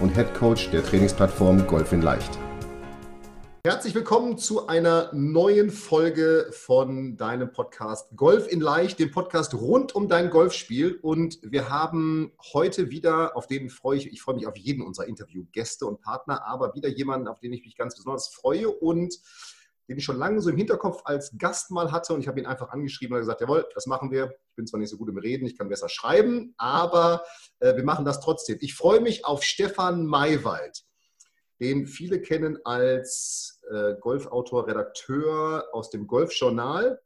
und Head Coach der Trainingsplattform Golf in Leicht. Herzlich willkommen zu einer neuen Folge von deinem Podcast Golf in Leicht, dem Podcast rund um dein Golfspiel. Und wir haben heute wieder, auf den freue ich, ich freue mich auf jeden unserer Interviewgäste und Partner, aber wieder jemanden, auf den ich mich ganz besonders freue und den ich schon lange so im Hinterkopf als Gast mal hatte. Und ich habe ihn einfach angeschrieben und gesagt, jawohl, das machen wir. Ich bin zwar nicht so gut im Reden, ich kann besser schreiben, aber äh, wir machen das trotzdem. Ich freue mich auf Stefan Maywald den viele kennen als äh, Golfautor, Redakteur aus dem Golfjournal,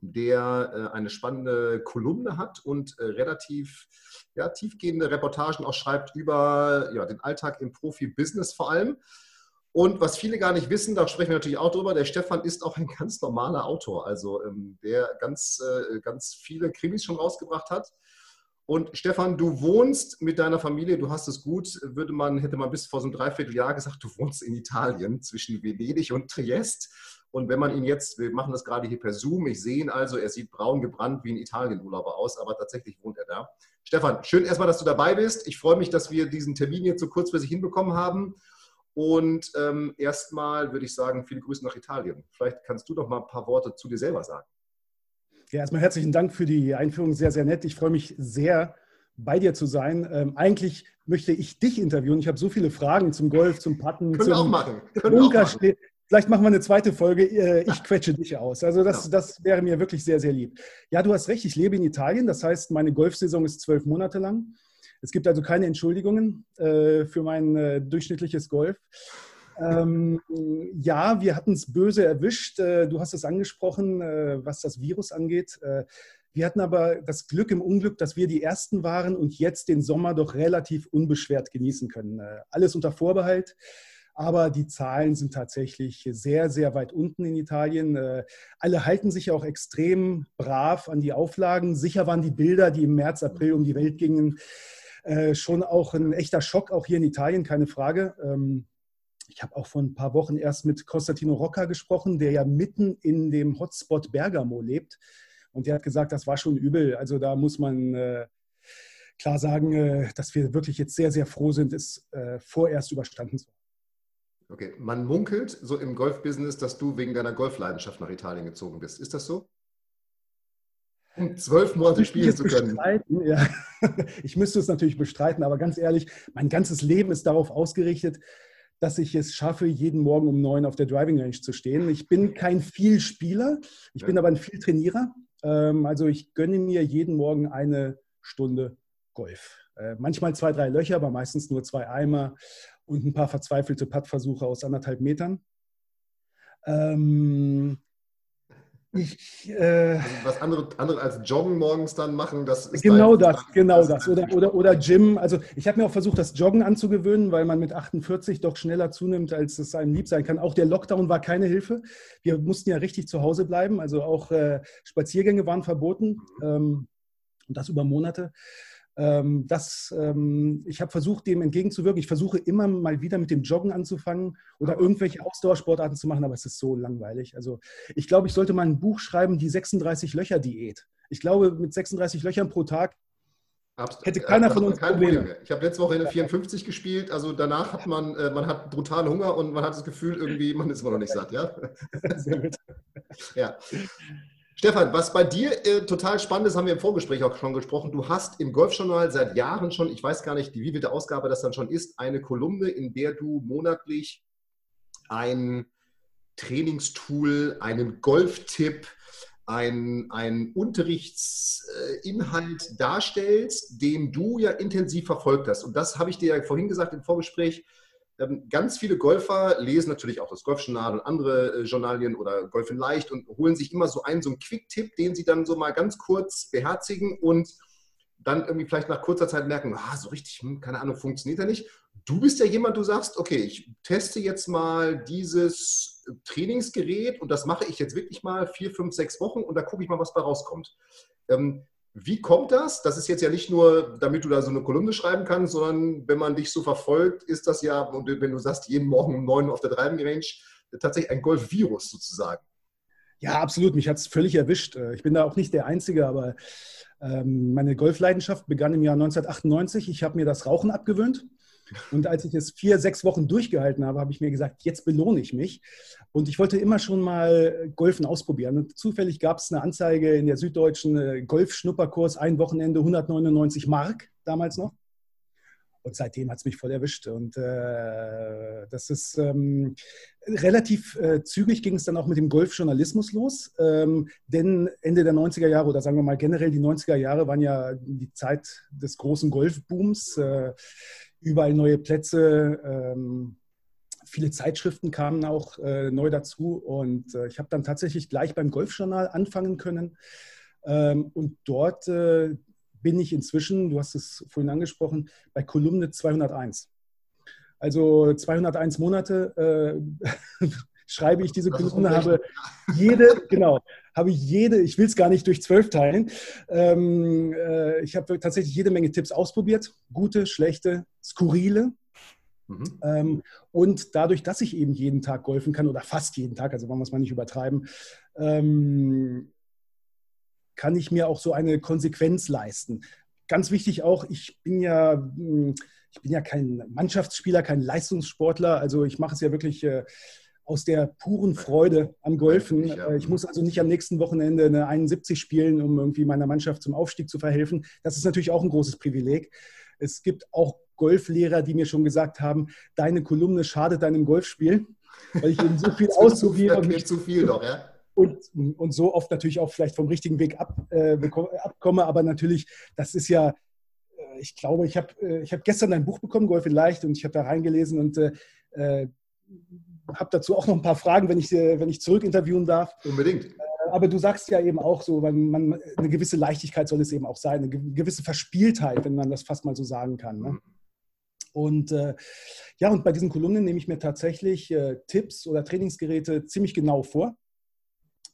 der äh, eine spannende Kolumne hat und äh, relativ ja, tiefgehende Reportagen auch schreibt über ja, den Alltag im Profi-Business vor allem. Und was viele gar nicht wissen, da sprechen wir natürlich auch drüber, der Stefan ist auch ein ganz normaler Autor, also ähm, der ganz, äh, ganz viele Krimis schon rausgebracht hat und Stefan, du wohnst mit deiner Familie, du hast es gut, würde man, hätte man bis vor so einem Dreivierteljahr gesagt, du wohnst in Italien zwischen Venedig und Triest. Und wenn man ihn jetzt, wir machen das gerade hier per Zoom, ich sehe ihn also, er sieht braun gebrannt wie ein Italienurlauber aus, aber tatsächlich wohnt er da. Stefan, schön erstmal, dass du dabei bist. Ich freue mich, dass wir diesen Termin jetzt so kurzfristig hinbekommen haben. Und ähm, erstmal würde ich sagen, viele Grüße nach Italien. Vielleicht kannst du doch mal ein paar Worte zu dir selber sagen. Ja, erstmal herzlichen Dank für die Einführung. Sehr, sehr nett. Ich freue mich sehr, bei dir zu sein. Ähm, eigentlich möchte ich dich interviewen. Ich habe so viele Fragen zum Golf, zum Patten, Können zum auch machen. Können Bunker. Auch machen. Vielleicht machen wir eine zweite Folge. Äh, ich quetsche dich aus. Also das, genau. das wäre mir wirklich sehr, sehr lieb. Ja, du hast recht. Ich lebe in Italien. Das heißt, meine Golfsaison ist zwölf Monate lang. Es gibt also keine Entschuldigungen äh, für mein äh, durchschnittliches Golf. Ähm, ja, wir hatten es böse erwischt. Äh, du hast es angesprochen, äh, was das Virus angeht. Äh, wir hatten aber das Glück im Unglück, dass wir die Ersten waren und jetzt den Sommer doch relativ unbeschwert genießen können. Alles unter Vorbehalt. Aber die Zahlen sind tatsächlich sehr, sehr weit unten in Italien. Alle halten sich auch extrem brav an die Auflagen. Sicher waren die Bilder, die im März, April um die Welt gingen, schon auch ein echter Schock, auch hier in Italien, keine Frage. Ähm, ich habe auch vor ein paar Wochen erst mit Konstantino Rocca gesprochen, der ja mitten in dem Hotspot Bergamo lebt. Und der hat gesagt, das war schon übel. Also da muss man äh, klar sagen, äh, dass wir wirklich jetzt sehr, sehr froh sind, es äh, vorerst überstanden zu haben. Okay, man munkelt so im Golfbusiness, dass du wegen deiner Golfleidenschaft nach Italien gezogen bist. Ist das so? Um zwölf Monate spielen zu können. Ja. Ich müsste es natürlich bestreiten, aber ganz ehrlich, mein ganzes Leben ist darauf ausgerichtet, dass ich es schaffe, jeden Morgen um neun auf der Driving Range zu stehen. Ich bin kein Vielspieler, ich ja. bin aber ein Vieltrainierer. Ähm, also ich gönne mir jeden Morgen eine Stunde Golf. Äh, manchmal zwei, drei Löcher, aber meistens nur zwei Eimer und ein paar verzweifelte Puttversuche aus anderthalb Metern. Ähm, ich, äh, was andere, andere als Joggen morgens dann machen, das ist genau das, Plan. genau das. Oder, oder, oder Gym. Also ich habe mir auch versucht, das Joggen anzugewöhnen, weil man mit 48 doch schneller zunimmt, als es einem lieb sein kann. Auch der Lockdown war keine Hilfe. Wir mussten ja richtig zu Hause bleiben. Also auch äh, Spaziergänge waren verboten. Ähm, und das über Monate. Ähm, das, ähm, ich habe versucht, dem entgegenzuwirken. Ich versuche immer mal wieder mit dem Joggen anzufangen oder irgendwelche Ausdauersportarten zu machen, aber es ist so langweilig. Also ich glaube, ich sollte mal ein Buch schreiben, die 36-Löcher-Diät. Ich glaube, mit 36 Löchern pro Tag hätte keiner von uns Probleme. Probleme. Ich habe letzte Woche in der 54 gespielt, also danach hat man, äh, man hat brutalen Hunger und man hat das Gefühl, irgendwie, man ist immer noch nicht satt, ja? Sehr gut. ja. Stefan, was bei dir äh, total spannend ist, haben wir im Vorgespräch auch schon gesprochen. Du hast im Golfjournal seit Jahren schon, ich weiß gar nicht, wie wievielte Ausgabe das dann schon ist, eine Kolumne, in der du monatlich ein Trainingstool, einen Golftipp, ein, ein Unterrichtsinhalt darstellst, den du ja intensiv verfolgt hast. Und das habe ich dir ja vorhin gesagt im Vorgespräch. Ähm, ganz viele Golfer lesen natürlich auch das Golfjournal und andere äh, Journalien oder Golf in Leicht und holen sich immer so einen, so einen Quick-Tipp, den sie dann so mal ganz kurz beherzigen und dann irgendwie vielleicht nach kurzer Zeit merken, ah, so richtig, hm, keine Ahnung, funktioniert er nicht. Du bist ja jemand, du sagst, okay, ich teste jetzt mal dieses Trainingsgerät und das mache ich jetzt wirklich mal vier, fünf, sechs Wochen und da gucke ich mal, was bei rauskommt. Ähm, wie kommt das? Das ist jetzt ja nicht nur, damit du da so eine Kolumne schreiben kannst, sondern wenn man dich so verfolgt, ist das ja, und wenn du sagst, jeden Morgen um neun auf der Driving Range, tatsächlich ein Golf-Virus sozusagen. Ja, absolut. Mich hat es völlig erwischt. Äh, ich bin da auch nicht der Einzige, aber ähm, meine Golfleidenschaft begann im Jahr 1998. Ich habe mir das Rauchen abgewöhnt. Und als ich es vier, sechs Wochen durchgehalten habe, habe ich mir gesagt, jetzt belohne ich mich. Und ich wollte immer schon mal Golfen ausprobieren. Und zufällig gab es eine Anzeige in der Süddeutschen äh, Golf-Schnupperkurs, ein Wochenende 199 Mark damals noch. Und seitdem hat es mich voll erwischt. Und äh, das ist ähm, relativ äh, zügig ging es dann auch mit dem Golfjournalismus los. Ähm, denn Ende der 90er Jahre oder sagen wir mal generell die 90er Jahre waren ja die Zeit des großen Golfbooms. Äh, überall neue Plätze. Ähm, viele Zeitschriften kamen auch äh, neu dazu und äh, ich habe dann tatsächlich gleich beim Golfjournal anfangen können. Ähm, und dort äh, bin ich inzwischen, du hast es vorhin angesprochen, bei Kolumne 201. Also 201 Monate äh, schreibe ich diese Kolumne, habe jede, genau, habe jede, ich will es gar nicht durch zwölf teilen. Ähm, äh, ich habe tatsächlich jede Menge Tipps ausprobiert, gute, schlechte, skurrile. Mhm. Ähm, und dadurch, dass ich eben jeden Tag golfen kann oder fast jeden Tag, also wollen wir es mal nicht übertreiben, ähm, kann ich mir auch so eine Konsequenz leisten. Ganz wichtig auch, ich bin ja, hm, ich bin ja kein Mannschaftsspieler, kein Leistungssportler. Also ich mache es ja wirklich äh, aus der puren Freude am Golfen. Ich muss also nicht am nächsten Wochenende eine 71 spielen, um irgendwie meiner Mannschaft zum Aufstieg zu verhelfen. Das ist natürlich auch ein großes Privileg. Es gibt auch Golflehrer, die mir schon gesagt haben, deine Kolumne schadet deinem Golfspiel, weil ich eben so viel ausprobiere. und zu viel doch, ja? Und, und so oft natürlich auch vielleicht vom richtigen Weg ab, äh, abkomme. Aber natürlich, das ist ja, äh, ich glaube, ich habe äh, ich hab gestern ein Buch bekommen, Golf in Leicht, und ich habe da reingelesen und äh, äh habe dazu auch noch ein paar Fragen, wenn ich, äh, wenn ich zurück interviewen darf. Unbedingt. Äh, aber du sagst ja eben auch so, man, man, eine gewisse Leichtigkeit soll es eben auch sein, eine gewisse Verspieltheit, wenn man das fast mal so sagen kann. Ne? Mhm. Und äh, ja, und bei diesen Kolumnen nehme ich mir tatsächlich äh, Tipps oder Trainingsgeräte ziemlich genau vor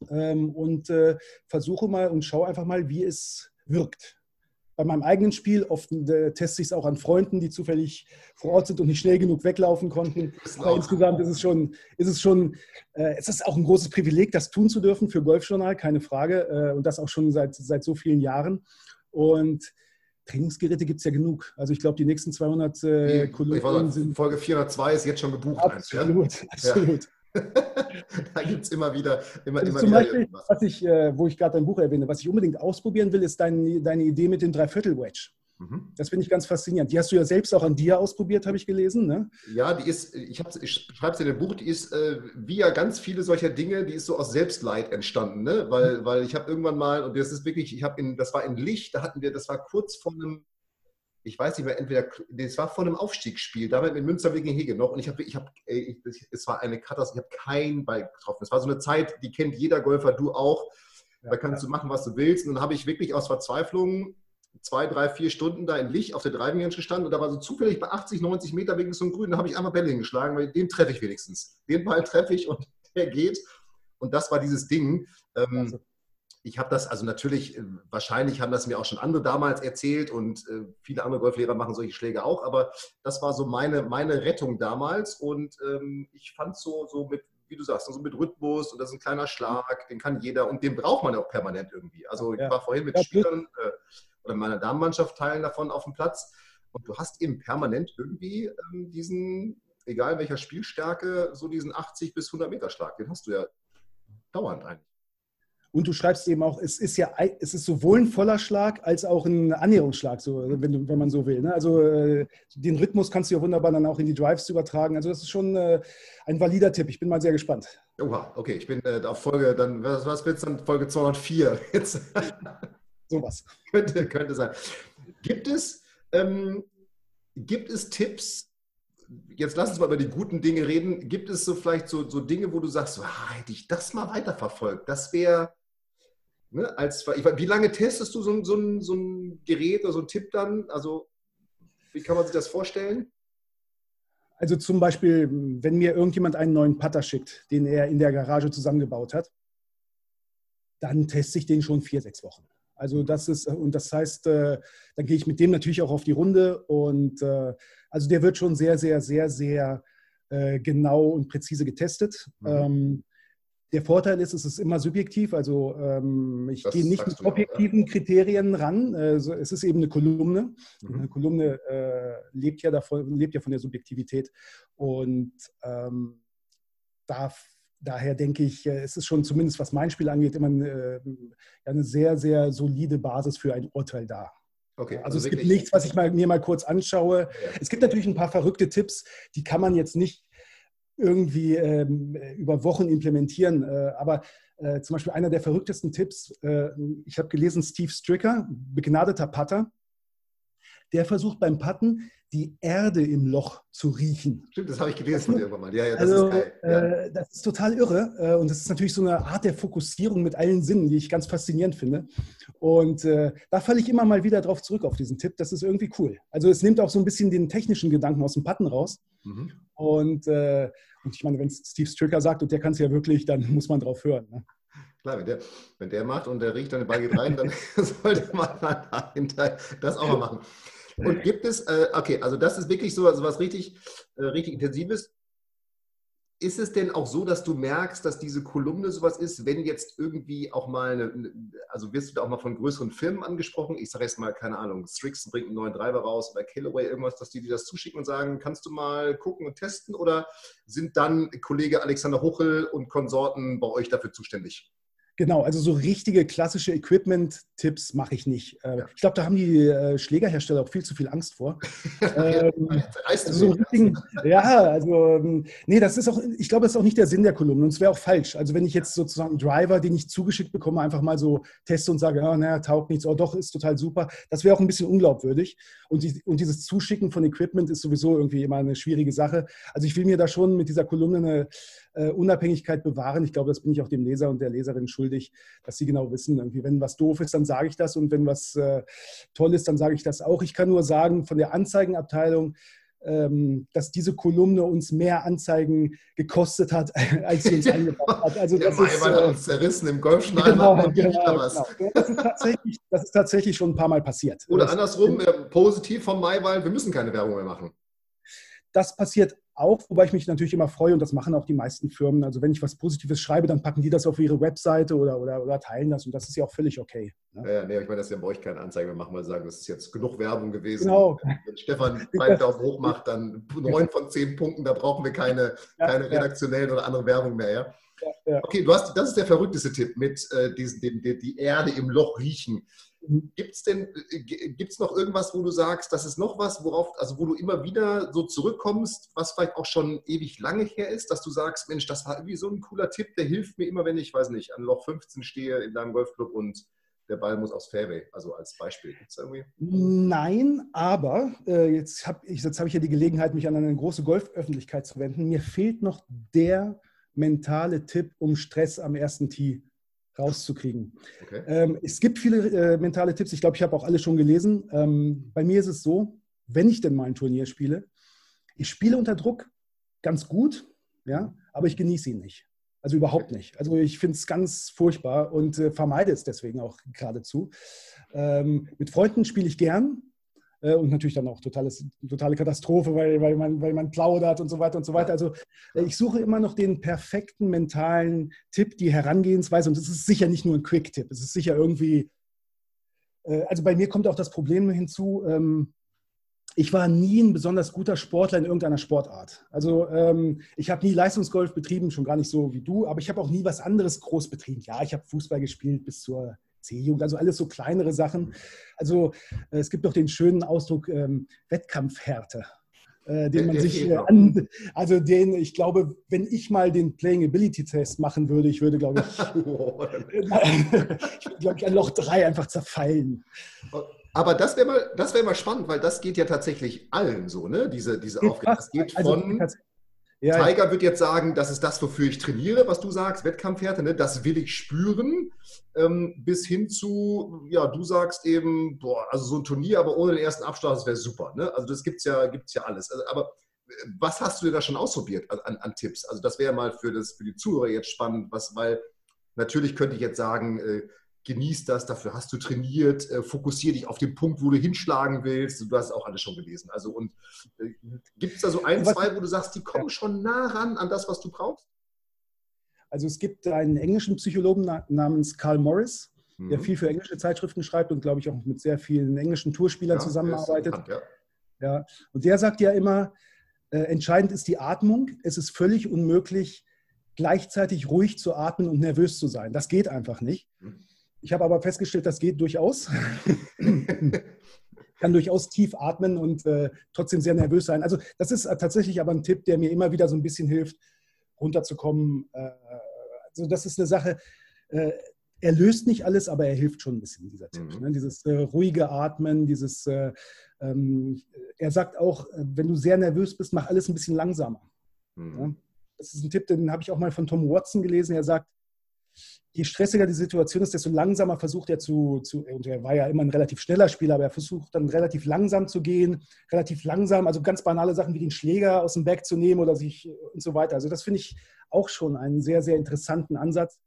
ähm, und äh, versuche mal und schaue einfach mal, wie es wirkt bei meinem eigenen Spiel. Oft äh, teste ich es auch an Freunden, die zufällig vor Ort sind und nicht schnell genug weglaufen konnten. Aber insgesamt ist es schon, ist es schon, äh, es ist auch ein großes Privileg, das tun zu dürfen für Golfjournal, keine Frage. Äh, und das auch schon seit, seit so vielen Jahren. Und Trainingsgeräte gibt es ja genug. Also ich glaube, die nächsten 200 äh, Kolumnen sind... Folge 402 ist jetzt schon gebucht. Absolut, ja? absolut. Ja. da gibt es immer wieder, immer, also immer zum wieder Beispiel, irgendwas. was ich, äh, wo ich gerade dein Buch erwähne, was ich unbedingt ausprobieren will, ist dein, deine Idee mit dem Dreiviertel-Wedge. Mhm. Das finde ich ganz faszinierend. Die hast du ja selbst auch an dir ausprobiert, habe ich gelesen. Ne? Ja, die ist, ich, ich schreibe es in dem Buch, die ist äh, wie ja ganz viele solcher Dinge, die ist so aus Selbstleid entstanden. Ne? Weil, mhm. weil ich habe irgendwann mal, und das ist wirklich, ich habe in, das war in Licht, da hatten wir, das war kurz vor einem ich weiß nicht mehr, entweder, das war vor einem Aufstiegsspiel, damals mit Münster gegen Hege noch. Und ich habe, ich habe, es war eine Katastrophe, ich habe keinen Ball getroffen. Es war so eine Zeit, die kennt jeder Golfer, du auch. Da kannst du machen, was du willst. Und dann habe ich wirklich aus Verzweiflung zwei, drei, vier Stunden da in Licht auf der Driving Range gestanden und da war so zufällig bei 80, 90 Meter wegen so einem Grün, da habe ich einmal Bälle hingeschlagen, weil den treffe ich wenigstens. Den Ball treffe ich und der geht. Und das war dieses Ding. Ähm, also ich habe das, also natürlich, äh, wahrscheinlich haben das mir auch schon andere damals erzählt und äh, viele andere Golflehrer machen solche Schläge auch, aber das war so meine, meine Rettung damals und ähm, ich fand so, so mit, wie du sagst, so mit Rhythmus und das ist ein kleiner Schlag, den kann jeder und den braucht man ja auch permanent irgendwie. Also ich war vorhin mit ja, Spielern äh, oder meiner Damenmannschaft Teilen davon auf dem Platz und du hast eben permanent irgendwie ähm, diesen, egal welcher Spielstärke, so diesen 80 bis 100 Meter Schlag, den hast du ja dauernd eigentlich. Und du schreibst eben auch, es ist ja, es ist sowohl ein voller Schlag als auch ein Annäherungsschlag, so, wenn, wenn man so will. Ne? Also äh, den Rhythmus kannst du ja wunderbar dann auch in die Drives übertragen. Also das ist schon äh, ein valider Tipp. Ich bin mal sehr gespannt. Oha, okay, ich bin äh, auf Folge, dann, was, was willst du dann? Folge 204 jetzt. Sowas. könnte, könnte sein. Gibt es, ähm, gibt es Tipps, jetzt lass uns mal über die guten Dinge reden. Gibt es so vielleicht so, so Dinge, wo du sagst, so, ah, hätte ich das mal weiterverfolgt, das wäre Ne, als, wie lange testest du so, so, so ein Gerät oder so ein Tipp dann? Also, wie kann man sich das vorstellen? Also zum Beispiel, wenn mir irgendjemand einen neuen Putter schickt, den er in der Garage zusammengebaut hat, dann teste ich den schon vier, sechs Wochen. Also das ist, und das heißt, äh, dann gehe ich mit dem natürlich auch auf die Runde und äh, also der wird schon sehr, sehr, sehr, sehr äh, genau und präzise getestet. Mhm. Der Vorteil ist, es ist immer subjektiv, also ähm, ich das gehe nicht mit objektiven auch, ja. Kriterien ran. Also es ist eben eine Kolumne. Mhm. Eine Kolumne äh, lebt, ja davon, lebt ja von der Subjektivität. Und ähm, da, daher denke ich, äh, es ist schon zumindest, was mein Spiel angeht, immer eine, äh, eine sehr, sehr solide Basis für ein Urteil da. Okay, also, also es gibt nichts, was ich mal, mir mal kurz anschaue. Ja. Es gibt natürlich ein paar verrückte Tipps, die kann man jetzt nicht irgendwie ähm, über Wochen implementieren. Äh, aber äh, zum Beispiel einer der verrücktesten Tipps, äh, ich habe gelesen, Steve Stricker, begnadeter Putter, der versucht beim Putten die Erde im Loch zu riechen. Stimmt, das habe ich gelesen von dir irgendwann mal. Ja, ja, das also, ist geil. Ja. Äh, das ist total irre äh, und das ist natürlich so eine Art der Fokussierung mit allen Sinnen, die ich ganz faszinierend finde. Und äh, da falle ich immer mal wieder drauf zurück auf diesen Tipp. Das ist irgendwie cool. Also es nimmt auch so ein bisschen den technischen Gedanken aus dem Putten raus. Mhm. Und, äh, und ich meine, wenn Steve Stricker sagt und der kann es ja wirklich, dann muss man drauf hören. Ne? Klar, wenn der, wenn der macht und der riecht dann den Ball geht rein, dann sollte man dahinter das auch mal machen. Und gibt es, äh, okay, also das ist wirklich so, so was richtig, äh, richtig Intensives. Ist es denn auch so, dass du merkst, dass diese Kolumne sowas ist, wenn jetzt irgendwie auch mal, eine, also wirst du da auch mal von größeren Firmen angesprochen? Ich sage jetzt mal, keine Ahnung, Strixen bringt einen neuen Driver raus bei Callaway irgendwas, dass die dir das zuschicken und sagen, kannst du mal gucken und testen? Oder sind dann Kollege Alexander Huchel und Konsorten bei euch dafür zuständig? Genau, also so richtige klassische Equipment-Tipps mache ich nicht. Äh, ja. Ich glaube, da haben die äh, Schlägerhersteller auch viel zu viel Angst vor. ähm, also so richtigen, ja, also ähm, nee, das ist auch, ich glaube, das ist auch nicht der Sinn der Kolumne und es wäre auch falsch. Also wenn ich jetzt sozusagen einen Driver, den ich zugeschickt bekomme, einfach mal so teste und sage, ja, naja, taugt nichts, oh doch, ist total super, das wäre auch ein bisschen unglaubwürdig. Und, die, und dieses Zuschicken von Equipment ist sowieso irgendwie immer eine schwierige Sache. Also ich will mir da schon mit dieser Kolumne eine äh, Unabhängigkeit bewahren. Ich glaube, das bin ich auch dem Leser und der Leserin schuldig, dass sie genau wissen, irgendwie, wenn was doof ist, dann sage ich das und wenn was äh, toll ist, dann sage ich das auch. Ich kann nur sagen, von der Anzeigenabteilung, ähm, dass diese Kolumne uns mehr Anzeigen gekostet hat, als sie uns eingebracht hat. Also das ist, äh, uns zerrissen im Golfschneider. Genau, genau, genau. Das, ist tatsächlich, das ist tatsächlich schon ein paar Mal passiert. Oder das, andersrum, äh, positiv vom Maiwald, wir müssen keine Werbung mehr machen. Das passiert auch, wobei ich mich natürlich immer freue und das machen auch die meisten Firmen. Also wenn ich was Positives schreibe, dann packen die das auf ihre Webseite oder, oder, oder teilen das und das ist ja auch völlig okay. Ne? Ja, nee, ich meine, dass wir bei euch keine Anzeige mehr machen, weil sagen, das ist jetzt genug Werbung gewesen. Genau. Wenn Stefan beiden Daumen hoch macht, dann neun von zehn Punkten, da brauchen wir keine, ja, keine redaktionellen ja. oder andere Werbung mehr. Ja? Ja, okay, du hast, das ist der verrückteste Tipp mit äh, diesen, den, den, die Erde im Loch riechen. Gibt es denn äh, noch irgendwas, wo du sagst, das ist noch was, worauf, also wo du immer wieder so zurückkommst, was vielleicht auch schon ewig lange her ist, dass du sagst, Mensch, das war irgendwie so ein cooler Tipp, der hilft mir immer, wenn ich, weiß nicht, an Loch 15 stehe in deinem Golfclub und der Ball muss aufs Fairway, also als Beispiel. Nein, aber äh, jetzt habe ich, hab ich ja die Gelegenheit, mich an eine große Golföffentlichkeit zu wenden. Mir fehlt noch der mentale Tipp, um Stress am ersten Tee rauszukriegen. Okay. Ähm, es gibt viele äh, mentale Tipps. Ich glaube, ich habe auch alle schon gelesen. Ähm, bei mir ist es so, wenn ich denn mal ein Turnier spiele, ich spiele unter Druck ganz gut, ja, aber ich genieße ihn nicht. Also überhaupt nicht. Also ich finde es ganz furchtbar und äh, vermeide es deswegen auch geradezu. Ähm, mit Freunden spiele ich gern, und natürlich dann auch totales, totale Katastrophe, weil, weil, man, weil man plaudert und so weiter und so weiter. Also äh, ich suche immer noch den perfekten mentalen Tipp, die Herangehensweise und es ist sicher nicht nur ein Quick-Tipp, es ist sicher irgendwie, äh, also bei mir kommt auch das Problem hinzu, ähm, ich war nie ein besonders guter Sportler in irgendeiner Sportart. Also ähm, ich habe nie Leistungsgolf betrieben, schon gar nicht so wie du, aber ich habe auch nie was anderes groß betrieben. Ja, ich habe Fußball gespielt bis zur C-Jugend, also alles so kleinere Sachen. Also äh, es gibt doch den schönen Ausdruck ähm, Wettkampfhärte. Äh, den man sich äh, an, also den, ich glaube, wenn ich mal den Playing Ability Test machen würde, ich würde, glaube ich, ich würde, glaube ich, an Loch 3 einfach zerfallen. Aber das wäre mal, das mal spannend, weil das geht ja tatsächlich allen so, ne? Diese, diese Aufgabe. Das geht also, von. Ja, Tiger wird jetzt sagen, das ist das, wofür ich trainiere, was du sagst, Wettkampfhärte, ne? das will ich spüren. Ähm, bis hin zu, ja, du sagst eben, boah, also so ein Turnier, aber ohne den ersten Abschlag, das wäre super. Ne? Also das gibt es ja, gibt's ja alles. Also, aber äh, was hast du dir da schon ausprobiert an, an Tipps? Also das wäre mal für, das, für die Zuhörer jetzt spannend, was, weil natürlich könnte ich jetzt sagen, äh, genieß das, dafür hast du trainiert, äh, fokussier dich auf den Punkt, wo du hinschlagen willst. Du hast auch alles schon gelesen. Also und äh, gibt es da so ein, zwei, wo du sagst, die kommen schon nah ran an das, was du brauchst? Also es gibt einen englischen Psychologen namens Carl Morris, mhm. der viel für englische Zeitschriften schreibt und glaube ich auch mit sehr vielen englischen Tourspielern ja, zusammenarbeitet. Bekannt, ja. ja. Und der sagt ja immer, äh, entscheidend ist die Atmung. Es ist völlig unmöglich, gleichzeitig ruhig zu atmen und nervös zu sein. Das geht einfach nicht. Mhm. Ich habe aber festgestellt, das geht durchaus. kann durchaus tief atmen und äh, trotzdem sehr nervös sein. Also das ist tatsächlich aber ein Tipp, der mir immer wieder so ein bisschen hilft, runterzukommen. Äh, also das ist eine Sache, äh, er löst nicht alles, aber er hilft schon ein bisschen, dieser Tipp. Mhm. Ne? Dieses äh, ruhige Atmen, dieses, äh, ähm, er sagt auch, äh, wenn du sehr nervös bist, mach alles ein bisschen langsamer. Mhm. Ja? Das ist ein Tipp, den habe ich auch mal von Tom Watson gelesen. Er sagt, je stressiger die Situation ist, desto langsamer versucht er zu, zu, und er war ja immer ein relativ schneller Spieler, aber er versucht dann relativ langsam zu gehen, relativ langsam, also ganz banale Sachen wie den Schläger aus dem Bag zu nehmen oder sich und so weiter. Also das finde ich auch schon einen sehr, sehr interessanten Ansatz.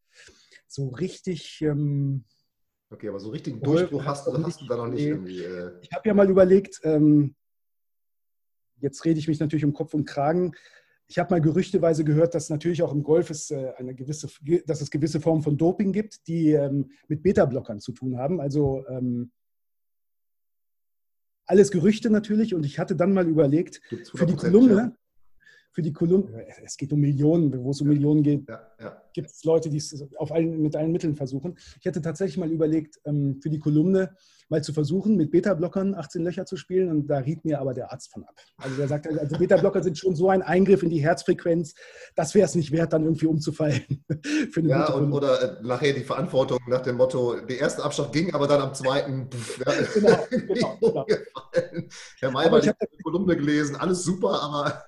So richtig. Ähm, okay, aber so richtig Durchbruch hast, du, hast du da noch nicht irgendwie. Äh ich habe ja mal überlegt, ähm, jetzt rede ich mich natürlich um Kopf und Kragen. Ich habe mal gerüchteweise gehört, dass natürlich auch im Golf es, äh, eine gewisse, dass es gewisse Formen von Doping gibt, die ähm, mit Beta-Blockern zu tun haben. Also ähm, alles Gerüchte natürlich. Und ich hatte dann mal überlegt, für die Kolumne, für die Kolumne, es geht um Millionen, wo es um Millionen geht, ja, ja. Gibt es Leute, die es auf allen, mit allen Mitteln versuchen. Ich hätte tatsächlich mal überlegt, ähm, für die Kolumne mal zu versuchen, mit Beta-Blockern 18 Löcher zu spielen und da riet mir aber der Arzt von ab. Also der sagt, also Beta-Blocker sind schon so ein Eingriff in die Herzfrequenz, das wäre es nicht wert, dann irgendwie umzufallen. ja, und, oder äh, nachher die Verantwortung nach dem Motto, der erste Abschlag ging, aber dann am zweiten pff, ja, genau, genau, genau. Herr Mayer hat die Kolumne gelesen, alles super, aber...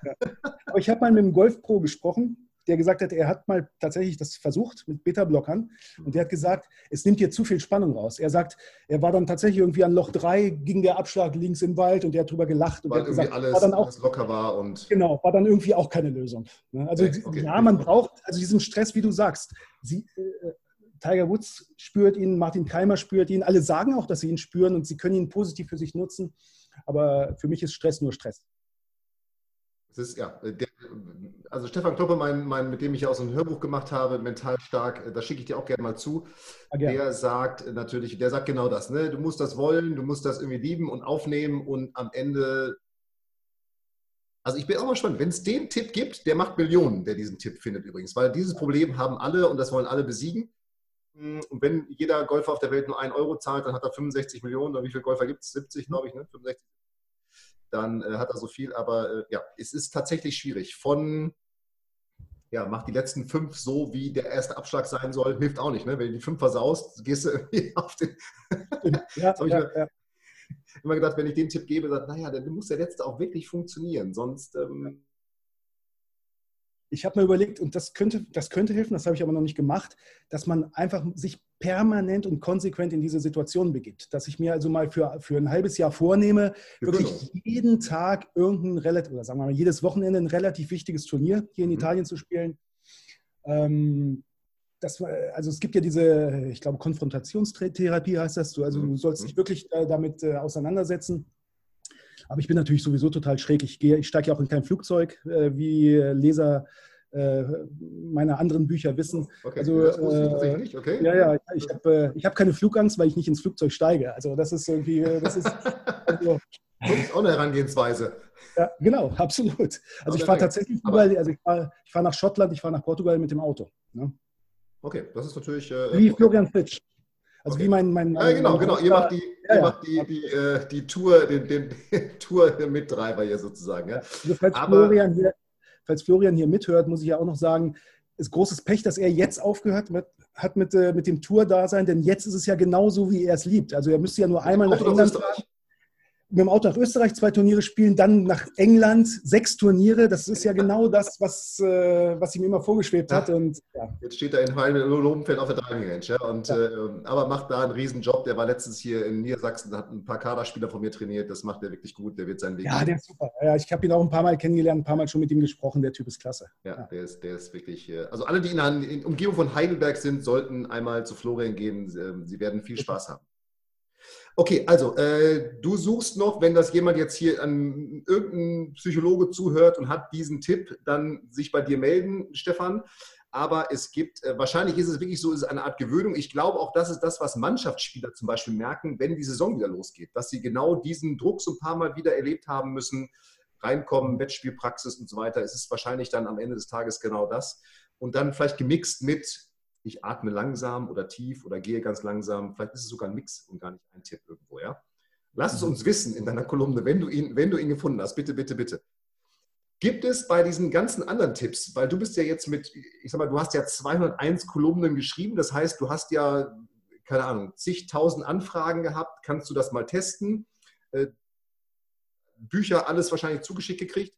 Aber ich habe mal mit dem Golf Pro gesprochen, der gesagt hat, er hat mal tatsächlich das versucht mit Beta-Blockern und der hat gesagt, es nimmt hier zu viel Spannung raus. Er sagt, er war dann tatsächlich irgendwie an Loch 3, ging der Abschlag links im Wald und er hat drüber gelacht. Und Weil irgendwie gesagt, alles, war dann auch, locker war und. Genau, war dann irgendwie auch keine Lösung. Ne? Also okay, okay, ja, man braucht, also diesen Stress, wie du sagst. Sie, äh, Tiger Woods spürt ihn, Martin Keimer spürt ihn, alle sagen auch, dass sie ihn spüren und sie können ihn positiv für sich nutzen. Aber für mich ist Stress nur Stress. Ist, ja, der, also Stefan Kloppe, mein, mein, mit dem ich auch so ein Hörbuch gemacht habe, mental stark, das schicke ich dir auch gerne mal zu. Ja, der sagt natürlich, der sagt genau das, ne? Du musst das wollen, du musst das irgendwie lieben und aufnehmen und am Ende. Also ich bin auch mal gespannt, wenn es den Tipp gibt, der macht Millionen, der diesen Tipp findet übrigens, weil dieses Problem haben alle und das wollen alle besiegen. Und wenn jeder Golfer auf der Welt nur einen Euro zahlt, dann hat er 65 Millionen. Oder wie viele Golfer gibt es? 70, glaube ich, ne? 65 dann äh, hat er so viel. Aber äh, ja, es ist tatsächlich schwierig. Von, ja, mach die letzten fünf so, wie der erste Abschlag sein soll, hilft auch nicht. Ne? Wenn du die fünf versaust, gehst du irgendwie auf den. ja, ja, mir ja. immer gedacht, wenn ich den Tipp gebe, sagt, naja, dann muss der letzte auch wirklich funktionieren. Sonst. Ähm, ich habe mir überlegt, und das könnte, das könnte helfen, das habe ich aber noch nicht gemacht, dass man einfach sich permanent und konsequent in diese Situation begibt. Dass ich mir also mal für, für ein halbes Jahr vornehme, wirklich jeden Tag irgendein relativ, oder sagen wir mal, jedes Wochenende ein relativ wichtiges Turnier hier in mhm. Italien zu spielen. Ähm, das, also es gibt ja diese, ich glaube, Konfrontationstherapie heißt das. Du, also du sollst mhm. dich wirklich äh, damit äh, auseinandersetzen. Aber ich bin natürlich sowieso total schräg. Ich, gehe, ich steige ja auch in kein Flugzeug, äh, wie Leser äh, meiner anderen Bücher wissen. Okay, also, das wusste ich tatsächlich nicht, okay. Ja, ja, ich habe äh, hab keine Flugangst, weil ich nicht ins Flugzeug steige. Also das ist irgendwie, äh, das ist... Also, das ist auch eine Herangehensweise. Ja, genau, absolut. Also ich fahre tatsächlich überall, also ich fahre fahr nach Schottland, ich fahre nach Portugal mit dem Auto. Ne? Okay, das ist natürlich... Äh, wie Florian Fitsch. Also okay. wie mein, mein, Ja, genau, genau. Ihr macht die, ja, ihr macht die, die, äh, die Tour, den, den Tour-Mittreiber hier sozusagen. Ja. Also falls Aber, Florian hier, falls Florian hier mithört, muss ich ja auch noch sagen, ist großes Pech, dass er jetzt aufgehört mit, hat mit, äh, mit dem Tour-Dasein, denn jetzt ist es ja genauso, wie er es liebt. Also er müsste ja nur einmal nach England fahren. Mit dem Auto nach Österreich zwei Turniere spielen, dann nach England sechs Turniere. Das ist ja genau das, was, äh, was ihm immer vorgeschwebt ja. hat. Und, ja. Jetzt steht er in Lobenfeld auf der Driving Range. Ja? Und, ja. Äh, aber macht da einen Riesenjob. Der war letztens hier in Niedersachsen, hat ein paar Kaderspieler von mir trainiert. Das macht er wirklich gut. Der wird seinen Weg. Ja, der ist super. Ja, ich habe ihn auch ein paar Mal kennengelernt, ein paar Mal schon mit ihm gesprochen. Der Typ ist klasse. Ja, Der, ist, der ist wirklich. Äh, also alle, die in der Umgebung von Heidelberg sind, sollten einmal zu Florian gehen. Ähm, sie werden viel Spaß haben. Okay, also äh, du suchst noch, wenn das jemand jetzt hier an irgendein Psychologe zuhört und hat diesen Tipp, dann sich bei dir melden, Stefan. Aber es gibt, äh, wahrscheinlich ist es wirklich so, ist es eine Art Gewöhnung. Ich glaube auch, das ist das, was Mannschaftsspieler zum Beispiel merken, wenn die Saison wieder losgeht, dass sie genau diesen Druck so ein paar Mal wieder erlebt haben müssen, reinkommen, Wettspielpraxis und so weiter. Es ist wahrscheinlich dann am Ende des Tages genau das. Und dann vielleicht gemixt mit ich atme langsam oder tief oder gehe ganz langsam. Vielleicht ist es sogar ein Mix und gar nicht ein Tipp irgendwo, ja? Lass es uns wissen in deiner Kolumne, wenn du ihn, wenn du ihn gefunden hast. Bitte, bitte, bitte. Gibt es bei diesen ganzen anderen Tipps, weil du bist ja jetzt mit, ich sag mal, du hast ja 201 Kolumnen geschrieben, das heißt, du hast ja, keine Ahnung, zigtausend Anfragen gehabt, kannst du das mal testen? Äh, Bücher, alles wahrscheinlich zugeschickt gekriegt?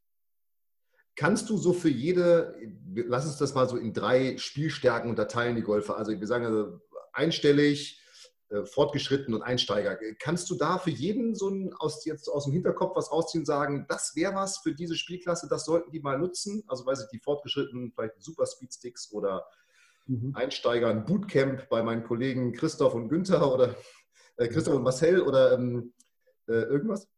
Kannst du so für jede, lass uns das mal so in drei Spielstärken unterteilen, die Golfer. Also wir sagen also einstellig, äh, fortgeschritten und Einsteiger. Kannst du da für jeden so ein, aus, jetzt aus dem Hinterkopf was rausziehen und sagen, das wäre was für diese Spielklasse, das sollten die mal nutzen? Also weiß ich, die fortgeschrittenen, vielleicht Super Speedsticks oder mhm. Einsteiger, ein Bootcamp bei meinen Kollegen Christoph und Günther oder äh, Christoph und Marcel oder ähm, äh, irgendwas?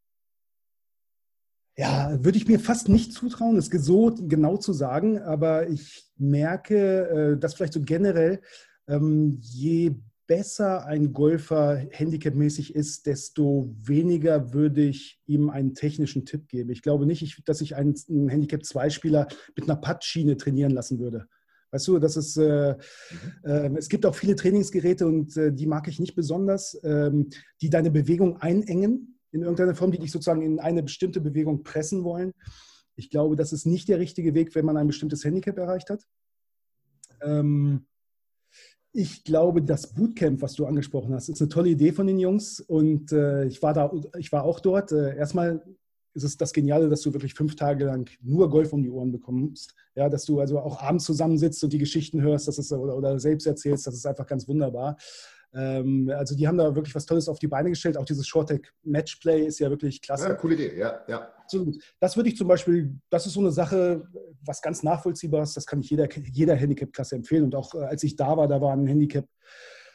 Ja, würde ich mir fast nicht zutrauen, es so genau zu sagen, aber ich merke, äh, dass vielleicht so generell, ähm, je besser ein Golfer handicapmäßig ist, desto weniger würde ich ihm einen technischen Tipp geben. Ich glaube nicht, dass ich einen, Handicap-2-Spieler mit einer Pattschiene trainieren lassen würde. Weißt du, das ist, äh, äh, es gibt auch viele Trainingsgeräte und äh, die mag ich nicht besonders, ähm, die deine Bewegung einengen in irgendeiner Form, die dich sozusagen in eine bestimmte Bewegung pressen wollen. Ich glaube, das ist nicht der richtige Weg, wenn man ein bestimmtes Handicap erreicht hat. Ähm, ich glaube, das Bootcamp, was du angesprochen hast, ist eine tolle Idee von den Jungs und äh, ich, war da, ich war auch dort. Äh, erstmal ist es das Geniale, dass du wirklich fünf Tage lang nur Golf um die Ohren bekommst. Ja, dass du also auch abends zusammensitzt und die Geschichten hörst das ist, oder, oder selbst erzählst, das ist einfach ganz wunderbar. Ähm, also die haben da wirklich was Tolles auf die Beine gestellt. Auch dieses Short-Tech Matchplay ist ja wirklich klasse. Ja, coole Idee, ja. ja. Absolut. Das würde ich zum Beispiel, das ist so eine Sache, was ganz nachvollziehbar ist, das kann ich jeder, jeder Handicap-Klasse empfehlen. Und auch äh, als ich da war, da waren Handicap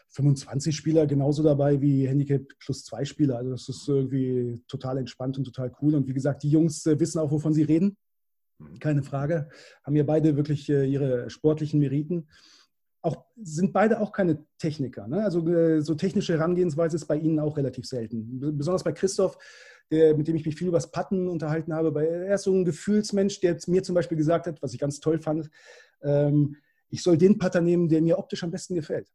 25 Spieler genauso dabei wie Handicap plus zwei Spieler. Also das ist irgendwie total entspannt und total cool. Und wie gesagt, die Jungs äh, wissen auch, wovon sie reden. Mhm. Keine Frage. Haben ja beide wirklich äh, ihre sportlichen Meriten auch, sind beide auch keine Techniker. Ne? Also äh, so technische Herangehensweise ist bei ihnen auch relativ selten. Besonders bei Christoph, der, mit dem ich mich viel über das Patten unterhalten habe. Weil er ist so ein Gefühlsmensch, der mir zum Beispiel gesagt hat, was ich ganz toll fand, ähm, ich soll den Putter nehmen, der mir optisch am besten gefällt.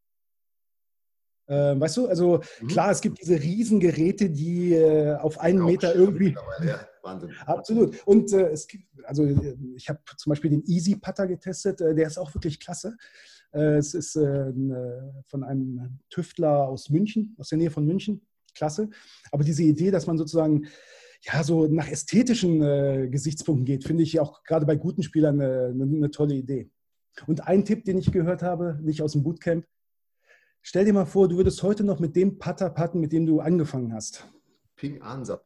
Ähm, weißt du, also mhm. klar, es gibt diese Riesengeräte, die äh, auf einen Meter irgendwie. Ja, Wahnsinn. Absolut. Und äh, es gibt, also ich habe zum Beispiel den Easy Putter getestet, äh, der ist auch wirklich klasse. Äh, es ist äh, von einem Tüftler aus München, aus der Nähe von München. Klasse. Aber diese Idee, dass man sozusagen ja, so nach ästhetischen äh, Gesichtspunkten geht, finde ich auch gerade bei guten Spielern eine, eine, tolle Idee. Und ein Tipp, den ich gehört habe, nicht aus dem Bootcamp, stell dir mal vor, du würdest heute noch mit dem Putter putten, mit dem du angefangen hast. Ping Ansatz.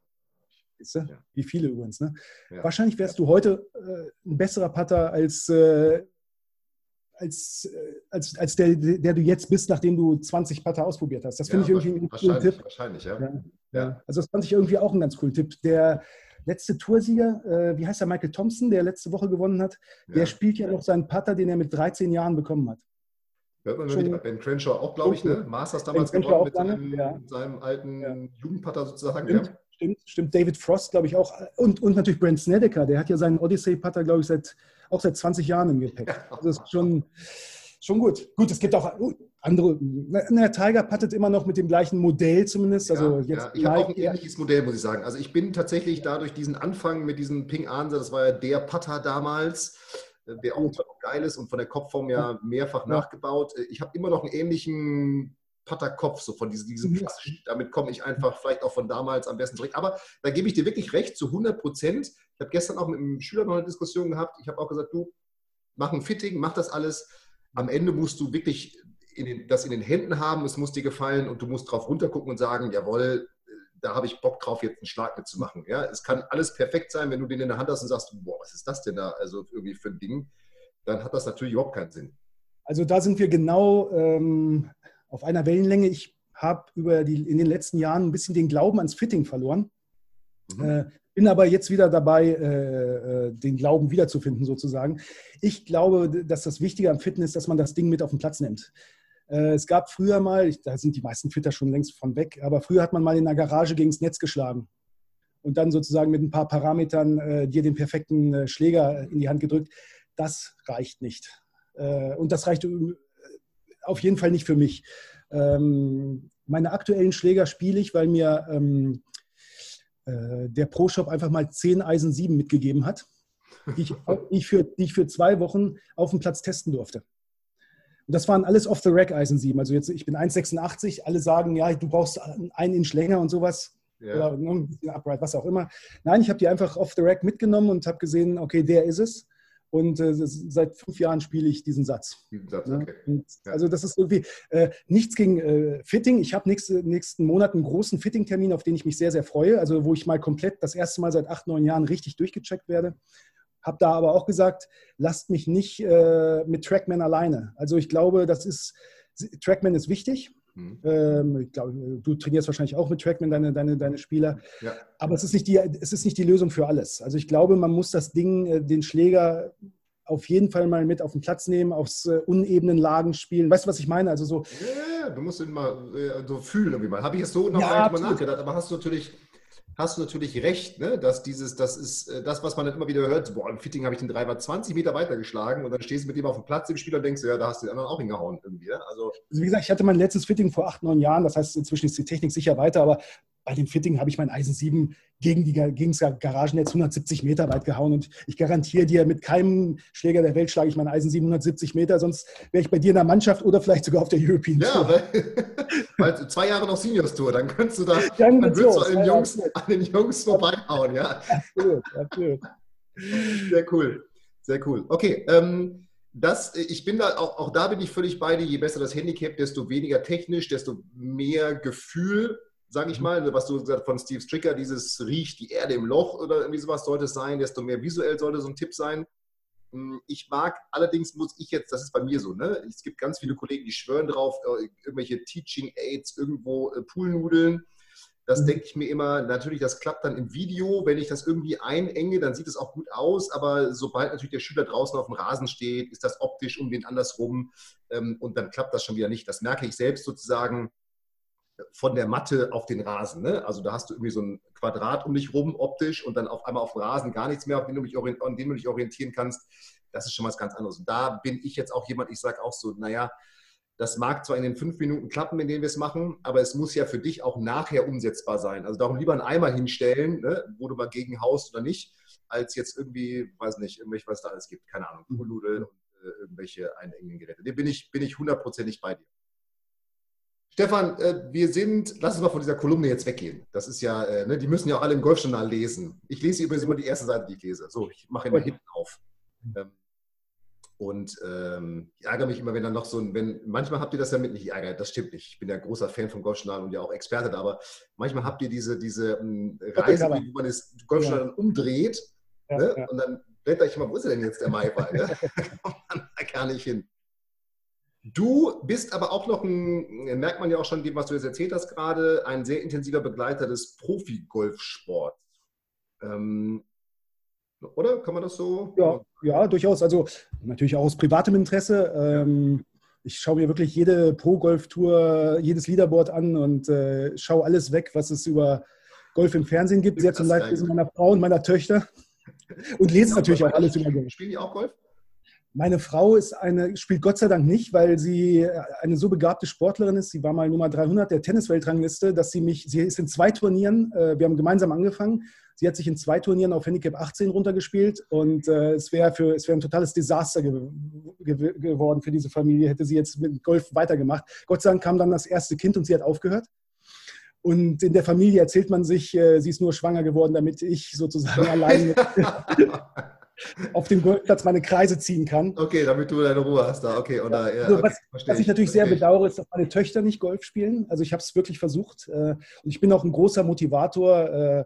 Ja. Wie viele übrigens. Ne? Ja. Wahrscheinlich wärst du heute äh, ein besserer Putter als äh, als, äh, als, als der, der du jetzt bist, nachdem du 20 Putter ausprobiert hast. Das finde ja, ich irgendwie einen coolen Tipp. Wahrscheinlich, ja. ja. ja. Also das fand ich irgendwie auch einen ganz coolen Tipp. Der letzte Toursieger, äh, wie heißt er, Michael Thompson, der letzte Woche gewonnen hat, der spielt ja noch seinen Putter, den er mit 13 Jahren bekommen hat. Hört man Schon, Ben Crenshaw auch, glaube ich, ne? Masters damals gewonnen mit seinem, seinem, alten Jugendputter sozusagen. Stimmt, stimmt, stimmt. David Frost, glaube ich, auch. Und, und natürlich Brent Snedeker, der hat ja seinen Odyssey-Putter, glaube ich, seit auch seit 20 Jahren im Gepäck. Das ist schon, schon gut. Gut, es gibt auch andere. Na, Tiger pattet immer noch mit dem gleichen Modell zumindest. Also ja, jetzt ja. Ich habe auch ein ähnliches Modell, muss ich sagen. Also ich bin tatsächlich dadurch diesen Anfang mit diesem Ping Ansa, das war ja der Putter damals, äh, der auch geil ist und von der Kopfform ja mehrfach ja. nachgebaut. Äh, ich habe immer noch einen ähnlichen Patterkopf, so von diesem, diesem klassischen, damit komme ich einfach vielleicht auch von damals am besten zurück. Aber da gebe ich dir wirklich recht, zu 100 Prozent. Ich habe gestern auch mit einem Schüler noch eine Diskussion gehabt. Ich habe auch gesagt, du, mach ein Fitting, mach das alles. Am Ende musst du wirklich in den, das in den Händen haben, es muss dir gefallen und du musst drauf runtergucken und sagen, jawohl, da habe ich Bock drauf, jetzt einen Schlag mitzumachen. Ja, es kann alles perfekt sein, wenn du den in der Hand hast und sagst, boah, was ist das denn da, also irgendwie für ein Ding, dann hat das natürlich überhaupt keinen Sinn. Also da sind wir genau ähm, auf einer Wellenlänge. Ich habe über die in den letzten Jahren ein bisschen den Glauben ans Fitting verloren. Mhm. Äh, bin aber jetzt wieder dabei, äh, äh, den Glauben wiederzufinden, sozusagen. Ich glaube, dass das Wichtige am Fitten ist, dass man das Ding mit auf den Platz nimmt. Äh, es gab früher mal, da sind die meisten Fitter schon längst von weg, aber früher hat man mal in der Garage gegen das Netz geschlagen und dann sozusagen mit ein paar Parametern äh, dir den perfekten äh, Schläger in die Hand gedrückt. Das reicht nicht. Äh, und das reicht äh, auf jeden Fall nicht für mich. Ähm, meine aktuellen Schläger spiele ich, weil mir ähm, äh, der Pro Shop einfach mal 10 Eisen 7 mitgegeben hat, die ich, ich für, die ich für zwei Wochen auf dem Platz testen durfte. Und das waren alles off-the-rack Eisen 7. Also jetzt, ich bin 1,86, alle sagen, ja, du brauchst einen Inch länger und sowas. Ja. Oder ne, ein bisschen upright, was auch immer. Nein, ich habe die einfach off-the-rack mitgenommen und habe gesehen, okay, der ist es. Und äh, seit fünf Jahren spiele ich diesen Satz. Satz ne? okay. ja. Also das ist irgendwie äh, nichts gegen äh, Fitting. Ich habe nächste, nächsten Monat einen großen Fitting-Termin, auf den ich mich sehr, sehr freue. Also wo ich mal komplett das erste Mal seit acht, neun Jahren richtig durchgecheckt werde. Habe da aber auch gesagt, lasst mich nicht äh, mit Trackman alleine. Also ich glaube, das ist, Trackman ist wichtig. Mhm. Ähm, ich glaube, du trainierst wahrscheinlich auch mit Trackman deine, deine, deine Spieler. Ja. Aber es ist, nicht die, es ist nicht die Lösung für alles. Also ich glaube, man muss das Ding, äh, den Schläger auf jeden Fall mal mit auf den Platz nehmen, aufs äh, unebenen Lagen spielen. Weißt du, was ich meine? Also so. Ja, du musst ihn mal äh, so fühlen irgendwie mal. Habe ich jetzt so noch ja, mal nachgedacht, aber hast du natürlich hast du natürlich recht, ne? dass dieses, das ist äh, das, was man dann immer wieder hört, boah, im Fitting habe ich den Driver 20 Meter weitergeschlagen und dann stehst du mit ihm auf dem Platz im Spiel und denkst, ja, da hast du den anderen auch hingehauen irgendwie. Ne? Also, also, wie gesagt, ich hatte mein letztes Fitting vor acht, neun Jahren, das heißt, inzwischen ist die Technik sicher weiter, aber bei dem Fitting habe ich mein Eisen 7 gegen, die, gegen das Garagennetz 170 Meter weit gehauen und ich garantiere dir, mit keinem Schläger der Welt schlage ich mein Eisen 770 Meter, sonst wäre ich bei dir in der Mannschaft oder vielleicht sogar auf der European ja, Tour. Weil, weil zwei Jahre noch Seniors Tour, dann könntest du da, dann, dann würdest du an den, Jungs, an den Jungs vorbeihauen, ja. Absolut, absolut. Sehr cool, sehr cool. Okay, ähm, das, ich bin da, auch, auch da bin ich völlig bei dir. Je besser das Handicap, desto weniger technisch, desto mehr Gefühl sage ich mhm. mal, was du gesagt von Steve Stricker, dieses riecht die Erde im Loch oder irgendwie sowas sollte es sein, desto mehr visuell sollte so ein Tipp sein. Hm, ich mag, allerdings muss ich jetzt, das ist bei mir so, ne? es gibt ganz viele Kollegen, die schwören drauf, äh, irgendwelche Teaching Aids, irgendwo äh, Poolnudeln. Das mhm. denke ich mir immer, natürlich, das klappt dann im Video. Wenn ich das irgendwie einenge, dann sieht es auch gut aus. Aber sobald natürlich der Schüler draußen auf dem Rasen steht, ist das optisch um den andersrum ähm, und dann klappt das schon wieder nicht. Das merke ich selbst sozusagen von der Matte auf den Rasen. Ne? Also da hast du irgendwie so ein Quadrat um dich rum optisch und dann auf einmal auf dem Rasen gar nichts mehr, auf dem du dich, an dem du dich orientieren kannst. Das ist schon was ganz anderes. Und da bin ich jetzt auch jemand, ich sage auch so, naja, das mag zwar in den fünf Minuten klappen, in denen wir es machen, aber es muss ja für dich auch nachher umsetzbar sein. Also darum lieber einen Eimer hinstellen, ne, wo du mal gegen haust oder nicht, als jetzt irgendwie, weiß nicht, irgendwelche, was da alles gibt, keine Ahnung, Poolnudeln und äh, irgendwelche einengenden Geräte. Da bin ich, bin ich hundertprozentig bei dir. Stefan, äh, wir sind, lass uns mal von dieser Kolumne jetzt weggehen. Das ist ja, äh, ne, die müssen ja auch alle im Golfjournal lesen. Ich lese übrigens immer die erste Seite, die ich lese. So, ich mache immer hinten auf. Ähm, und ähm, ich ärgere mich immer, wenn dann noch so ein, wenn, manchmal habt ihr das ja mit, nicht ärgert, das stimmt nicht. Ich bin ja großer Fan vom Golfjournal und ja auch Experte da, aber manchmal habt ihr diese, diese um, ähm, Reise, wo man das Golfjournal ja. umdreht ja, ne? ja. und dann blätter ich immer, wo ist denn jetzt der Maiball? ne? da kommt man da gar nicht hin. Du bist aber auch noch ein, merkt man ja auch schon, dem, was du jetzt erzählt hast gerade, ein sehr intensiver Begleiter des Profi-Golfsports. Ähm, oder? Kann man das so? Ja, ja, durchaus. Also natürlich auch aus privatem Interesse. Ähm, ich schaue mir wirklich jede Pro-Golf-Tour, jedes Leaderboard an und äh, schaue alles weg, was es über Golf im Fernsehen gibt, sehr zum Leidwesen meiner Frau und meiner Töchter. Und lese natürlich auch alles über Golf. Spielen die auch Golf? Meine Frau ist eine, spielt Gott sei Dank nicht, weil sie eine so begabte Sportlerin ist. Sie war mal Nummer 300 der Tennisweltrangliste, dass sie mich, sie ist in zwei Turnieren, äh, wir haben gemeinsam angefangen, Sie hat sich in zwei Turnieren auf Handicap 18 runtergespielt und äh, es wäre für es wäre ein totales Desaster ge ge geworden für diese Familie, hätte sie jetzt mit Golf weitergemacht. Gott sei Dank kam dann das erste Kind und sie hat aufgehört. Und in der Familie erzählt man sich, äh, sie ist nur schwanger geworden, damit ich sozusagen allein auf dem Golfplatz meine Kreise ziehen kann. Okay, damit du deine Ruhe hast da. Okay, oder, ja, also, was, okay, was, ich natürlich sehr bedauere, ist, dass meine Töchter nicht Golf spielen. Also ich habe es wirklich versucht äh, und ich bin auch ein großer Motivator. Äh,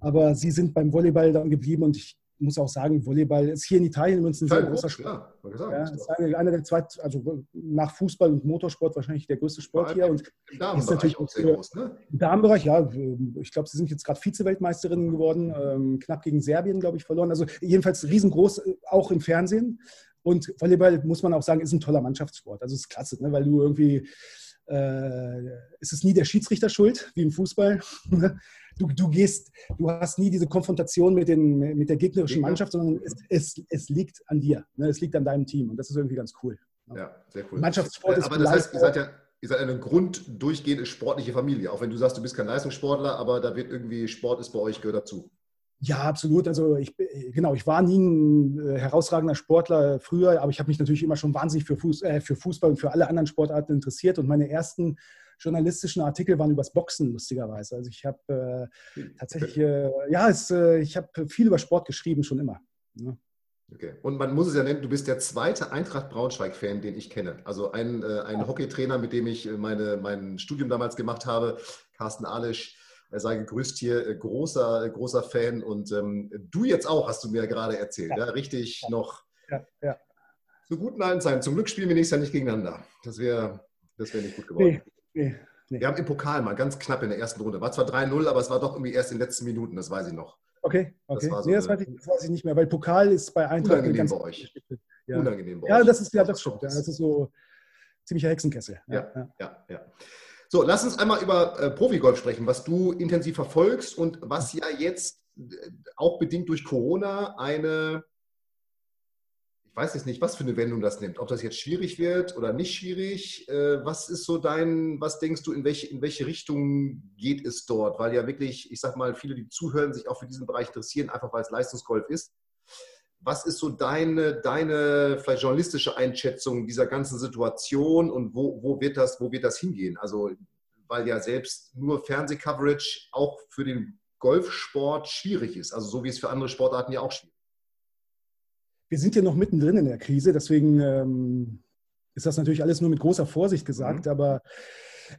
aber sie sind beim Volleyball dann geblieben und ich muss auch sagen, Volleyball ist hier in Italien übrigens ein sehr großer Sport. Ja, gesagt, ja, ist einer, einer der zwei, also nach Fußball und Motorsport wahrscheinlich der größte Sport hier. Und Im Damenbereich natürlich auch sehr groß, ne? Im Damenbereich, ja. Ich glaube, sie sind jetzt gerade Vize-Weltmeisterinnen geworden, ähm, knapp gegen Serbien, glaube ich, verloren. Also jedenfalls riesengroß, äh, auch im Fernsehen. Und Volleyball, muss man auch sagen, ist ein toller Mannschaftssport. Also es ist klasse, ne? weil du irgendwie es ist nie der Schiedsrichter schuld, wie im Fußball. Du, du gehst, du hast nie diese Konfrontation mit, den, mit der gegnerischen Mannschaft, sondern es, es, es liegt an dir. Ne? Es liegt an deinem Team und das ist irgendwie ganz cool. Ja, sehr cool. Mannschaftssport ist Aber das heißt, ihr seid ja ihr seid eine grunddurchgehende sportliche Familie. Auch wenn du sagst, du bist kein Leistungssportler, aber da wird irgendwie Sport ist bei euch gehört dazu. Ja, absolut. Also ich genau, ich war nie ein äh, herausragender Sportler früher, aber ich habe mich natürlich immer schon wahnsinnig für, Fuß, äh, für Fußball und für alle anderen Sportarten interessiert. Und meine ersten journalistischen Artikel waren übers Boxen, lustigerweise. Also ich habe äh, tatsächlich, äh, ja, es, äh, ich habe viel über Sport geschrieben, schon immer. Ne? Okay. Und man muss es ja nennen, du bist der zweite Eintracht Braunschweig-Fan, den ich kenne. Also ein, äh, ein Hockeytrainer, mit dem ich meine, mein Studium damals gemacht habe, Carsten Alisch, er sei gegrüßt hier, äh, großer, äh, großer Fan. Und ähm, du jetzt auch, hast du mir gerade erzählt. Ja. ja? Richtig ja. noch ja. Ja. zu guten alten Zeiten. Zum Glück spielen wir nächstes Jahr nicht gegeneinander. Das wäre das wär nicht gut geworden. Nee, nee, nee. Wir haben im Pokal mal ganz knapp in der ersten Runde. War zwar 3-0, aber es war doch irgendwie erst in den letzten Minuten, das weiß ich noch. Okay, okay. Das, so nee, das, weiß ich, das, weiß ich, nicht mehr, weil Pokal ist bei Eintracht unangenehm bei euch. Ja. Unangenehm bei ja, euch. Das ist, ja, das stimmt. Das ist so ziemlicher Hexenkessel. Ja, ja, ja. ja. So, lass uns einmal über äh, Profigolf sprechen, was du intensiv verfolgst und was ja jetzt äh, auch bedingt durch Corona eine, ich weiß jetzt nicht, was für eine Wendung das nimmt, ob das jetzt schwierig wird oder nicht schwierig. Äh, was ist so dein, was denkst du, in welche, in welche Richtung geht es dort? Weil ja wirklich, ich sag mal, viele, die zuhören, sich auch für diesen Bereich interessieren, einfach weil es Leistungsgolf ist. Was ist so deine, deine vielleicht journalistische Einschätzung dieser ganzen Situation und wo, wo, wird das, wo wird das hingehen? Also, weil ja selbst nur Fernsehcoverage auch für den Golfsport schwierig ist, also so wie es für andere Sportarten ja auch schwierig ist. Wir sind ja noch mittendrin in der Krise, deswegen ähm, ist das natürlich alles nur mit großer Vorsicht gesagt, mhm. aber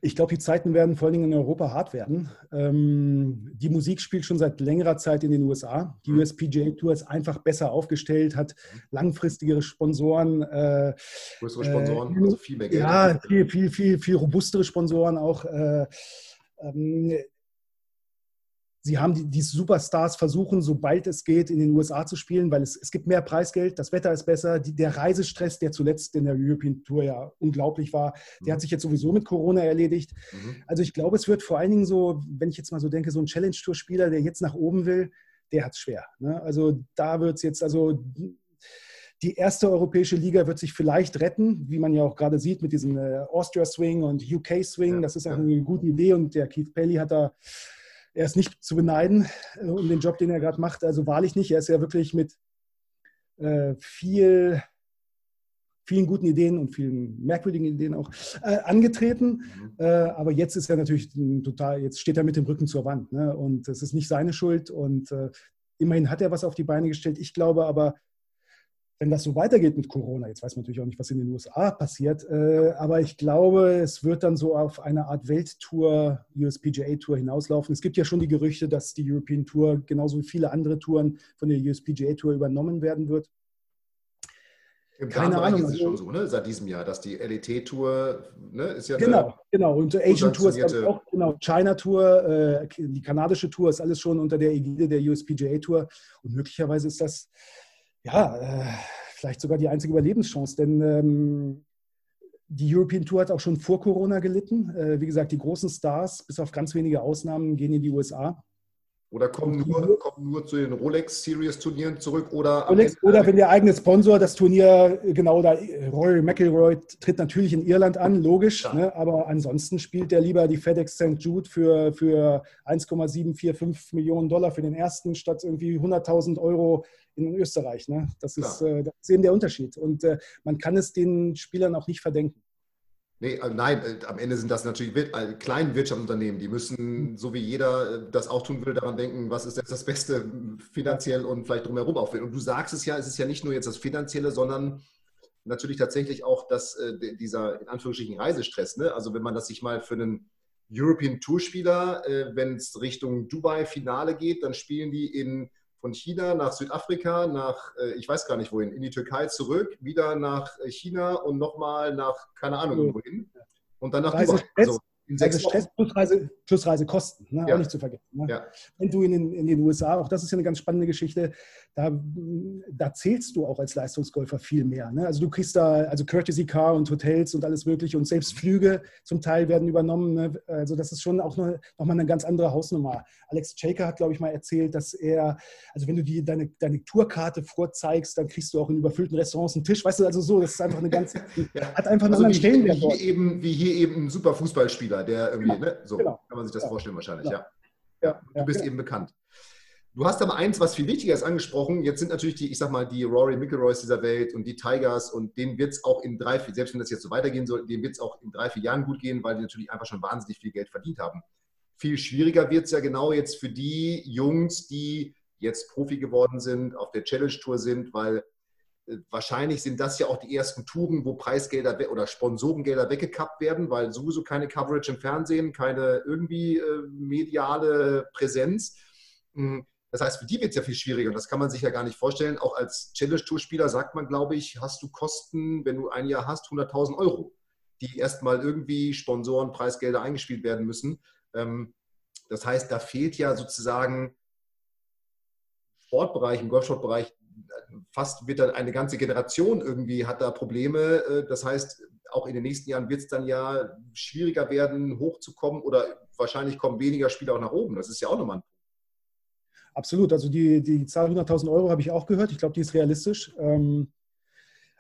ich glaube, die Zeiten werden vor allen Dingen in Europa hart werden. Ähm, die Musik spielt schon seit längerer Zeit in den USA. Die mhm. USPGA Tour ist einfach besser aufgestellt, hat langfristigere Sponsoren. Äh, Größere Sponsoren, äh, also viel mehr Geld. Ja, viel, viel, viel, viel robustere Sponsoren auch. Äh, ähm, Sie haben die, die, Superstars versuchen, sobald es geht, in den USA zu spielen, weil es, es gibt mehr Preisgeld, das Wetter ist besser. Die, der Reisestress, der zuletzt in der European Tour ja unglaublich war, der mhm. hat sich jetzt sowieso mit Corona erledigt. Mhm. Also ich glaube, es wird vor allen Dingen so, wenn ich jetzt mal so denke, so ein Challenge-Tour-Spieler, der jetzt nach oben will, der hat es schwer. Ne? Also da wird es jetzt, also die erste europäische Liga wird sich vielleicht retten, wie man ja auch gerade sieht mit diesem äh, Austria Swing und UK Swing. Ja, das ist auch ja. eine gute Idee und der Keith Pelly hat da er ist nicht zu beneiden äh, um den Job, den er gerade macht. Also wahrlich nicht. Er ist ja wirklich mit äh, viel, vielen guten Ideen und vielen merkwürdigen Ideen auch äh, angetreten. Mhm. Äh, aber jetzt ist er natürlich total, jetzt steht er mit dem Rücken zur Wand. Ne? Und es ist nicht seine Schuld. Und äh, immerhin hat er was auf die Beine gestellt. Ich glaube aber, wenn das so weitergeht mit Corona, jetzt weiß man natürlich auch nicht, was in den USA passiert, äh, aber ich glaube, es wird dann so auf eine Art Welttour, USPGA-Tour hinauslaufen. Es gibt ja schon die Gerüchte, dass die European Tour genauso wie viele andere Touren von der USPGA-Tour übernommen werden wird. Im Keine Ahnung. ist es schon so, ne? seit diesem Jahr, dass die LET-Tour ne, ist ja Genau, genau. Und Asian Tour ist auch, genau, China Tour, äh, die kanadische Tour ist alles schon unter der Ägide der USPGA-Tour. Und möglicherweise ist das ja, äh, vielleicht sogar die einzige Überlebenschance, denn ähm, die European Tour hat auch schon vor Corona gelitten. Äh, wie gesagt, die großen Stars, bis auf ganz wenige Ausnahmen, gehen in die USA. Oder kommen nur, kommen nur zu den Rolex Series Turnieren zurück oder Rolex, oder wenn der eigene Sponsor das Turnier genau da Rory McIlroy tritt natürlich in Irland an, logisch, ja. ne, aber ansonsten spielt er lieber die FedEx St. Jude für, für 1,745 Millionen Dollar für den ersten statt irgendwie 100.000 Euro in Österreich. Ne? Das, ist, äh, das ist eben der Unterschied und äh, man kann es den Spielern auch nicht verdenken. Nee, äh, nein, äh, am Ende sind das natürlich äh, kleine Wirtschaftsunternehmen. Die müssen, so wie jeder das auch tun will, daran denken, was ist jetzt das Beste finanziell und vielleicht drumherum aufwenden. Und du sagst es ja, es ist ja nicht nur jetzt das Finanzielle, sondern natürlich tatsächlich auch das, dieser in Anführungsstrichen Reisestress. Ne? Also wenn man das sich mal für einen European Tour-Spieler, wenn es Richtung Dubai-Finale geht, dann spielen die in von China nach Südafrika, nach, äh, ich weiß gar nicht wohin, in die Türkei zurück, wieder nach äh, China und nochmal nach, keine Ahnung, wohin. Und dann nach Dubai. Also, in sechs also Stress plus, Reise, plus Reisekosten, ne? ja. auch nicht zu vergessen. Ne? Ja. Wenn du in den, in den, USA, auch das ist ja eine ganz spannende Geschichte, da, da zählst du auch als Leistungsgolfer viel mehr. Ne? Also du kriegst da also Courtesy Car und Hotels und alles Mögliche und selbst. Flüge zum Teil werden übernommen. Ne? Also das ist schon auch noch, noch mal eine ganz andere Hausnummer. Alex Shaker hat, glaube ich, mal erzählt, dass er, also wenn du die, deine, deine Tourkarte vorzeigst, dann kriegst du auch in überfüllten Restaurants einen Tisch. Weißt du, also so, das ist einfach eine ganz, ja. hat einfach einen also anderen Stellenwert. Wie, eben, wie hier eben ein super Fußballspieler, der irgendwie, genau. ne? so genau. kann man sich das ja. vorstellen wahrscheinlich, ja. ja. Du bist genau. eben bekannt. Du hast aber eins, was viel wichtiger ist, angesprochen. Jetzt sind natürlich die, ich sag mal, die Rory McIlroys dieser Welt und die Tigers und denen wird es auch in drei, vier, selbst wenn das jetzt so weitergehen soll, denen wird es auch in drei, vier Jahren gut gehen, weil die natürlich einfach schon wahnsinnig viel Geld verdient haben. Viel schwieriger wird es ja genau jetzt für die Jungs, die jetzt Profi geworden sind, auf der Challenge Tour sind, weil äh, wahrscheinlich sind das ja auch die ersten Touren, wo Preisgelder oder Sponsorengelder weggekappt werden, weil sowieso keine Coverage im Fernsehen, keine irgendwie äh, mediale Präsenz. Hm das heißt, für die wird es ja viel schwieriger und das kann man sich ja gar nicht vorstellen. Auch als Challenge-Tour-Spieler sagt man, glaube ich, hast du Kosten, wenn du ein Jahr hast, 100.000 Euro, die erstmal irgendwie Sponsoren, Preisgelder eingespielt werden müssen. Ähm, das heißt, da fehlt ja sozusagen Sportbereich, im Golfsportbereich, fast wird dann eine ganze Generation irgendwie hat da Probleme. Äh, das heißt, auch in den nächsten Jahren wird es dann ja schwieriger werden, hochzukommen oder wahrscheinlich kommen weniger Spieler auch nach oben. Das ist ja auch nochmal ein Absolut. Also die, die Zahl 100.000 Euro habe ich auch gehört. Ich glaube, die ist realistisch. Ähm,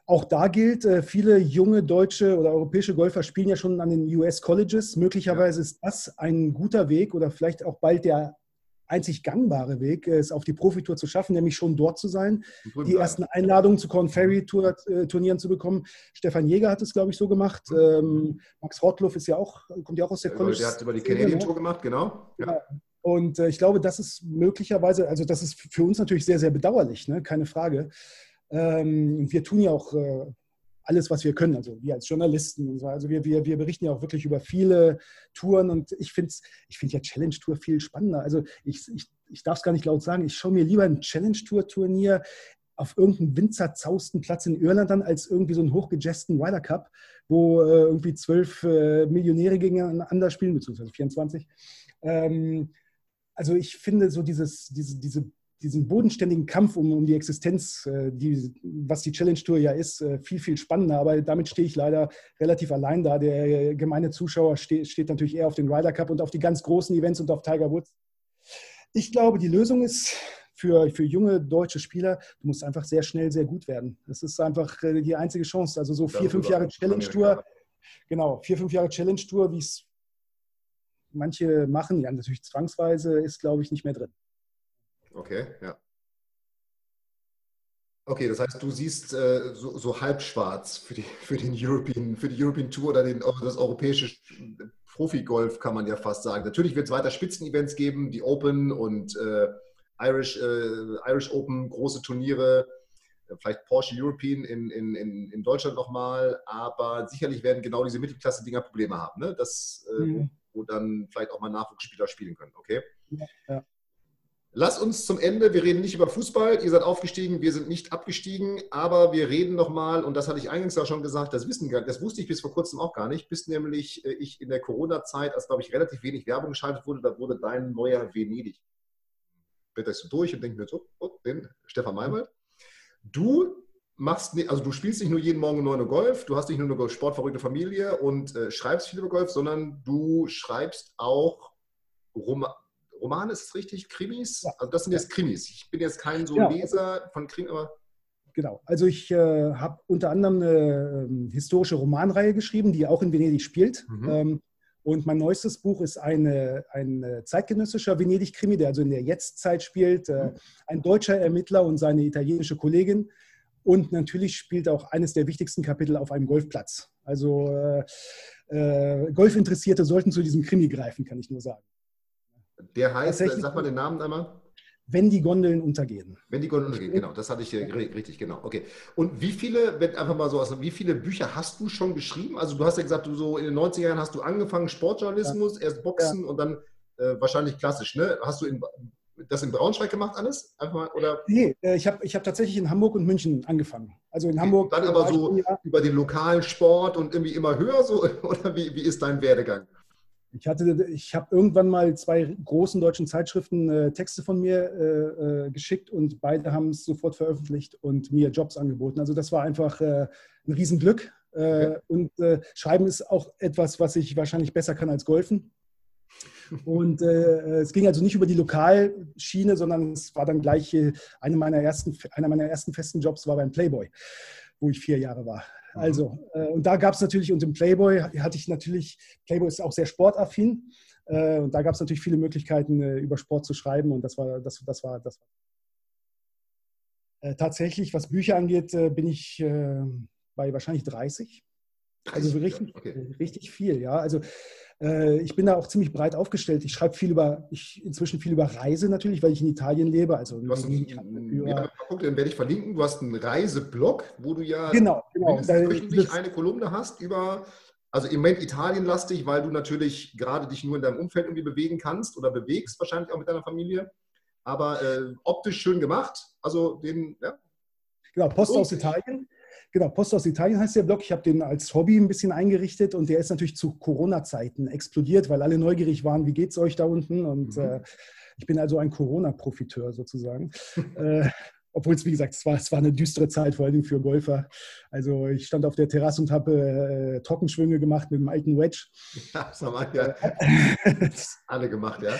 auch da gilt, äh, viele junge deutsche oder europäische Golfer spielen ja schon an den US-Colleges. Möglicherweise ja. ist das ein guter Weg oder vielleicht auch bald der einzig gangbare Weg, es auf die Profitour zu schaffen, nämlich schon dort zu sein, die ersten Einladungen zu Corn Ferry Tour, äh, Turnieren zu bekommen. Stefan Jäger hat es, glaube ich, so gemacht. Mhm. Ähm, Max Rottluff ist ja auch, kommt ja auch aus der College. Der hat über die Canadian Tour gemacht, genau. Ja. Und äh, ich glaube, das ist möglicherweise, also das ist für uns natürlich sehr, sehr bedauerlich, ne? keine Frage. Ähm, wir tun ja auch äh, alles, was wir können, also wir als Journalisten. Also wir, wir, wir berichten ja auch wirklich über viele Touren und ich finde ich find ja Challenge Tour viel spannender. Also ich, ich, ich darf es gar nicht laut sagen, ich schaue mir lieber ein Challenge Tour Turnier auf irgendeinem winzerzausten Platz in Irland an, als irgendwie so einen hochgejesten Ryder Cup, wo äh, irgendwie zwölf äh, Millionäre gegeneinander spielen, beziehungsweise 24. Ähm, also ich finde so dieses, diese, diese, diesen bodenständigen Kampf um, um die Existenz, äh, die, was die Challenge Tour ja ist, äh, viel, viel spannender. Aber damit stehe ich leider relativ allein da. Der gemeine Zuschauer steht, steht natürlich eher auf den Ryder Cup und auf die ganz großen Events und auf Tiger Woods. Ich glaube, die Lösung ist für, für junge deutsche Spieler, du musst einfach sehr schnell sehr gut werden. Das ist einfach äh, die einzige Chance. Also so vier, fünf Jahre Challenge Tour, genau, vier, fünf Jahre Challenge Tour, wie es manche machen, ja natürlich zwangsweise, ist, glaube ich, nicht mehr drin. Okay, ja. Okay, das heißt, du siehst äh, so, so halbschwarz für, die, für, den European, für die European Tour oder den, das europäische Profi-Golf, kann man ja fast sagen. Natürlich wird es weiter Spitzenevents geben, die Open und äh, Irish, äh, Irish Open, große Turniere, vielleicht Porsche European in, in, in, in Deutschland nochmal, aber sicherlich werden genau diese Mittelklasse-Dinger Probleme haben. Ne? Das, äh, mhm wo dann vielleicht auch mal Nachwuchsspieler spielen können. Okay? Ja. Lass uns zum Ende, wir reden nicht über Fußball, ihr seid aufgestiegen, wir sind nicht abgestiegen, aber wir reden nochmal, und das hatte ich eingangs auch schon gesagt, das, wissen, das wusste ich bis vor kurzem auch gar nicht, bis nämlich äh, ich in der Corona-Zeit, als glaube ich relativ wenig Werbung geschaltet wurde, da wurde dein neuer Venedig. Blätterst du durch und denkst mir so, oh, den Stefan Maywald. Du machst, also du spielst nicht nur jeden Morgen 9 Uhr Golf, du hast nicht nur eine sportverrückte Familie und äh, schreibst viel über Golf, sondern du schreibst auch Rom Romane, ist es richtig? Krimis? Ja. Also das sind jetzt Krimis. Ich bin jetzt kein so ja. Leser von Krimis, aber Genau, also ich äh, habe unter anderem eine ähm, historische Romanreihe geschrieben, die auch in Venedig spielt. Mhm. Ähm, und mein neuestes Buch ist eine, ein äh, zeitgenössischer Venedig-Krimi, der also in der Jetztzeit spielt. Äh, mhm. ein deutscher Ermittler und seine italienische Kollegin. Und natürlich spielt auch eines der wichtigsten Kapitel auf einem Golfplatz. Also äh, äh, Golfinteressierte sollten zu diesem Krimi greifen, kann ich nur sagen. Der heißt, sag mal den Namen einmal. Wenn die Gondeln untergehen. Wenn die Gondeln untergehen, genau. Das hatte ich hier richtig, genau. Okay. Und wie viele, wenn einfach mal so aus, wie viele Bücher hast du schon geschrieben? Also du hast ja gesagt, du so in den 90er Jahren hast du angefangen, Sportjournalismus, ja. erst Boxen ja. und dann äh, wahrscheinlich klassisch, ne? Hast du in, das in Braunschweig gemacht alles? Einfach mal, oder? Nee, äh, ich habe ich hab tatsächlich in Hamburg und München angefangen. Also in Hamburg. Dann aber so über den lokalen Sport und irgendwie immer höher so, oder wie, wie ist dein Werdegang? Ich, hatte, ich habe irgendwann mal zwei großen deutschen Zeitschriften äh, Texte von mir äh, äh geschickt und beide haben es sofort veröffentlicht und mir Jobs angeboten. Also das war einfach äh, ein Riesenglück. Äh, okay. Und Schreiben ist auch etwas, was ich wahrscheinlich besser kann als Golfen. Und es ging also nicht über die Lokalschiene, sondern es war dann gleich eine meiner ersten, einer meiner ersten festen Jobs war beim Playboy, wo ich vier Jahre war. Mhm. Also, äh, und da gab es natürlich, und im Playboy hatte ich natürlich, Playboy ist auch sehr sportaffin. Äh, und da gab es natürlich viele Möglichkeiten, äh, über Sport zu schreiben. Und das war, das, das war, das war. Äh, tatsächlich, was Bücher angeht, äh, bin ich äh, bei wahrscheinlich 30. Also so richtig, okay. richtig viel, ja. Also äh, ich bin da auch ziemlich breit aufgestellt. Ich schreibe viel über, ich inzwischen viel über Reise natürlich, weil ich in Italien lebe. Also du hast einen, ja, guck, den werde ich verlinken. Du hast einen Reiseblog, wo du ja genau, genau. wöchentlich eine Kolumne hast über, also im Moment Italienlastig, weil du natürlich gerade dich nur in deinem Umfeld irgendwie bewegen kannst oder bewegst, wahrscheinlich auch mit deiner Familie. Aber äh, optisch schön gemacht. Also den, ja. Genau, Post aus Italien. Genau, Post aus Italien heißt der Blog. Ich habe den als Hobby ein bisschen eingerichtet und der ist natürlich zu Corona-Zeiten explodiert, weil alle neugierig waren, wie geht es euch da unten? Und mhm. äh, ich bin also ein Corona-Profiteur sozusagen. äh, obwohl es, wie gesagt, es war, es war eine düstere Zeit, vor allem für Golfer. Also ich stand auf der Terrasse und habe äh, Trockenschwünge gemacht mit dem alten Wedge. Ja, das haben ja. alle gemacht, ja.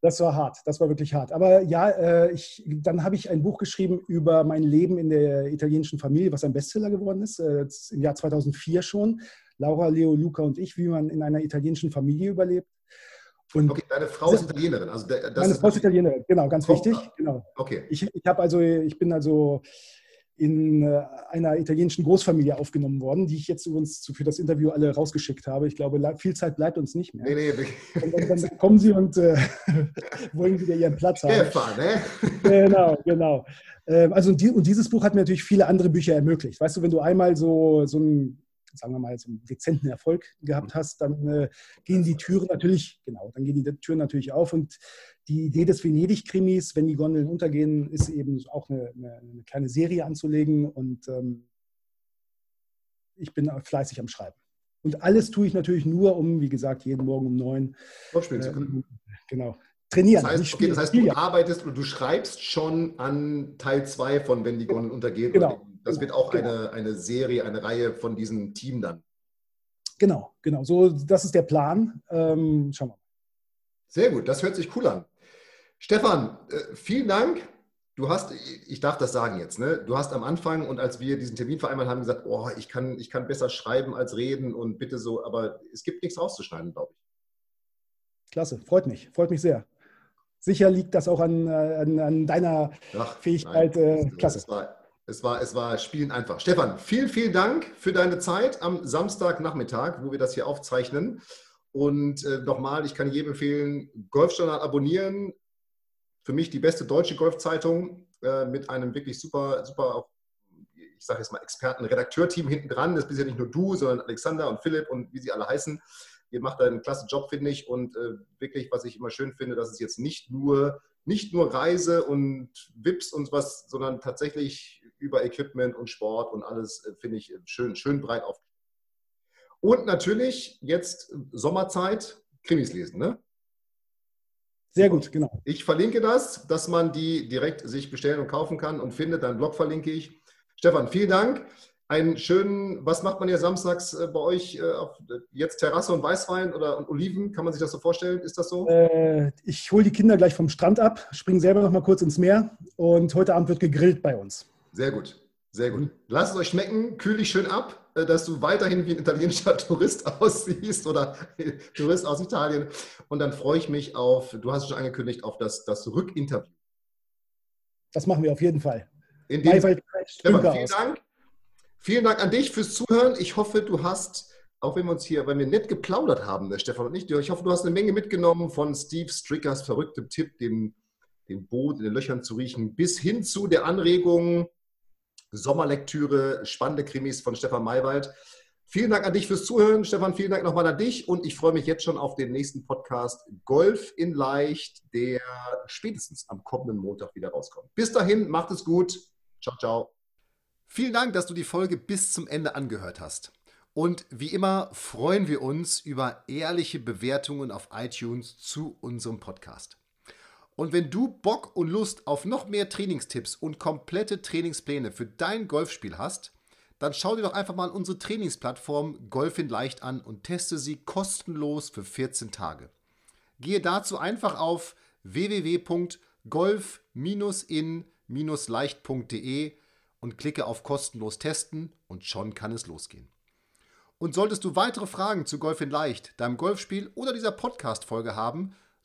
Das war hart, das war wirklich hart. Aber ja, äh, ich, dann habe ich ein Buch geschrieben über mein Leben in der italienischen Familie, was ein Bestseller geworden ist, äh, im Jahr 2004 schon. Laura, Leo, Luca und ich, wie man in einer italienischen Familie überlebt. Und okay, deine Frau ist Italienerin. Also das meine Frau ist Italienerin, genau, ganz wichtig. Genau. Okay. Ich, ich habe also, ich bin also in äh, einer italienischen Großfamilie aufgenommen worden, die ich jetzt übrigens für das Interview alle rausgeschickt habe. Ich glaube, viel Zeit bleibt uns nicht mehr. Nee, nee. Und dann, dann kommen sie und äh, wollen wieder ihren Platz haben. Stefan, ne? Genau, genau. Ähm, also und, die, und dieses Buch hat mir natürlich viele andere Bücher ermöglicht. Weißt du, wenn du einmal so, so ein sagen wir mal, so einen dezenten Erfolg gehabt hast, dann äh, gehen die Türen natürlich, genau, dann gehen die Türen natürlich auf. Und die Idee des Venedig-Krimis, wenn die Gondeln untergehen, ist eben auch eine, eine, eine kleine Serie anzulegen. Und ähm, ich bin fleißig am Schreiben. Und alles tue ich natürlich nur, um, wie gesagt, jeden Morgen um neun. Spielen zu können. Genau. Trainieren. Das heißt, okay, das heißt du arbeitest und du schreibst schon an Teil 2 von Wenn die Gondeln untergehen. Genau. Das wird auch genau. eine, eine Serie, eine Reihe von diesem Team dann. Genau, genau. So, das ist der Plan. Ähm, schauen wir mal. Sehr gut, das hört sich cool an. Stefan, äh, vielen Dank. Du hast, ich darf das sagen jetzt, ne? Du hast am Anfang und als wir diesen Termin vereinbart haben, gesagt, oh, ich kann, ich kann besser schreiben als reden und bitte so, aber es gibt nichts rauszuschneiden, glaube ich. Klasse, freut mich, freut mich sehr. Sicher liegt das auch an, äh, an, an deiner Ach, Fähigkeit. Nein, äh, klasse. Das war, es war, es war Spielen einfach. Stefan, vielen, vielen Dank für deine Zeit am Samstagnachmittag, wo wir das hier aufzeichnen. Und äh, nochmal, ich kann jedem empfehlen, Golfjournal abonnieren. Für mich die beste deutsche Golfzeitung äh, mit einem wirklich super, super, ich sage jetzt mal Experten-Redakteurteam hinten dran. Das bist ja nicht nur du, sondern Alexander und Philipp und wie sie alle heißen. Ihr macht einen klasse Job, finde ich. Und äh, wirklich, was ich immer schön finde, dass es jetzt nicht nur, nicht nur Reise und Wips und was, sondern tatsächlich über Equipment und Sport und alles, äh, finde ich, äh, schön, schön breit auf. Und natürlich jetzt äh, Sommerzeit, Krimis lesen, ne? Sehr gut, genau. Ich verlinke das, dass man die direkt sich bestellen und kaufen kann und findet. Deinen Blog verlinke ich. Stefan, vielen Dank. einen schönen, was macht man hier samstags bei euch? Auf, jetzt Terrasse und Weißwein oder und Oliven, kann man sich das so vorstellen? Ist das so? Äh, ich hole die Kinder gleich vom Strand ab, springe selber noch mal kurz ins Meer und heute Abend wird gegrillt bei uns. Sehr gut, sehr gut. Lasst es euch schmecken, kühl dich schön ab, äh, dass du weiterhin wie ein italienischer Tourist aussiehst oder Tourist aus Italien. Und dann freue ich mich auf, du hast es schon angekündigt, auf das, das Rückinterview. Das machen wir auf jeden Fall. In dem Stefan, vielen Dank. Vielen Dank an dich fürs Zuhören. Ich hoffe, du hast, auch wenn wir uns hier, weil wir nett geplaudert haben, der Stefan und ich, ich hoffe, du hast eine Menge mitgenommen von Steve Strickers verrücktem Tipp, den, den Boot in den Löchern zu riechen, bis hin zu der Anregung, Sommerlektüre, spannende Krimis von Stefan Maywald. Vielen Dank an dich fürs Zuhören. Stefan, vielen Dank nochmal an dich und ich freue mich jetzt schon auf den nächsten Podcast Golf in Leicht, der spätestens am kommenden Montag wieder rauskommt. Bis dahin, macht es gut. Ciao, ciao. Vielen Dank, dass du die Folge bis zum Ende angehört hast. Und wie immer freuen wir uns über ehrliche Bewertungen auf iTunes zu unserem Podcast. Und wenn du Bock und Lust auf noch mehr Trainingstipps und komplette Trainingspläne für dein Golfspiel hast, dann schau dir doch einfach mal unsere Trainingsplattform Golf in Leicht an und teste sie kostenlos für 14 Tage. Gehe dazu einfach auf www.golf-in-leicht.de und klicke auf kostenlos testen und schon kann es losgehen. Und solltest du weitere Fragen zu Golf in Leicht, deinem Golfspiel oder dieser Podcast-Folge haben,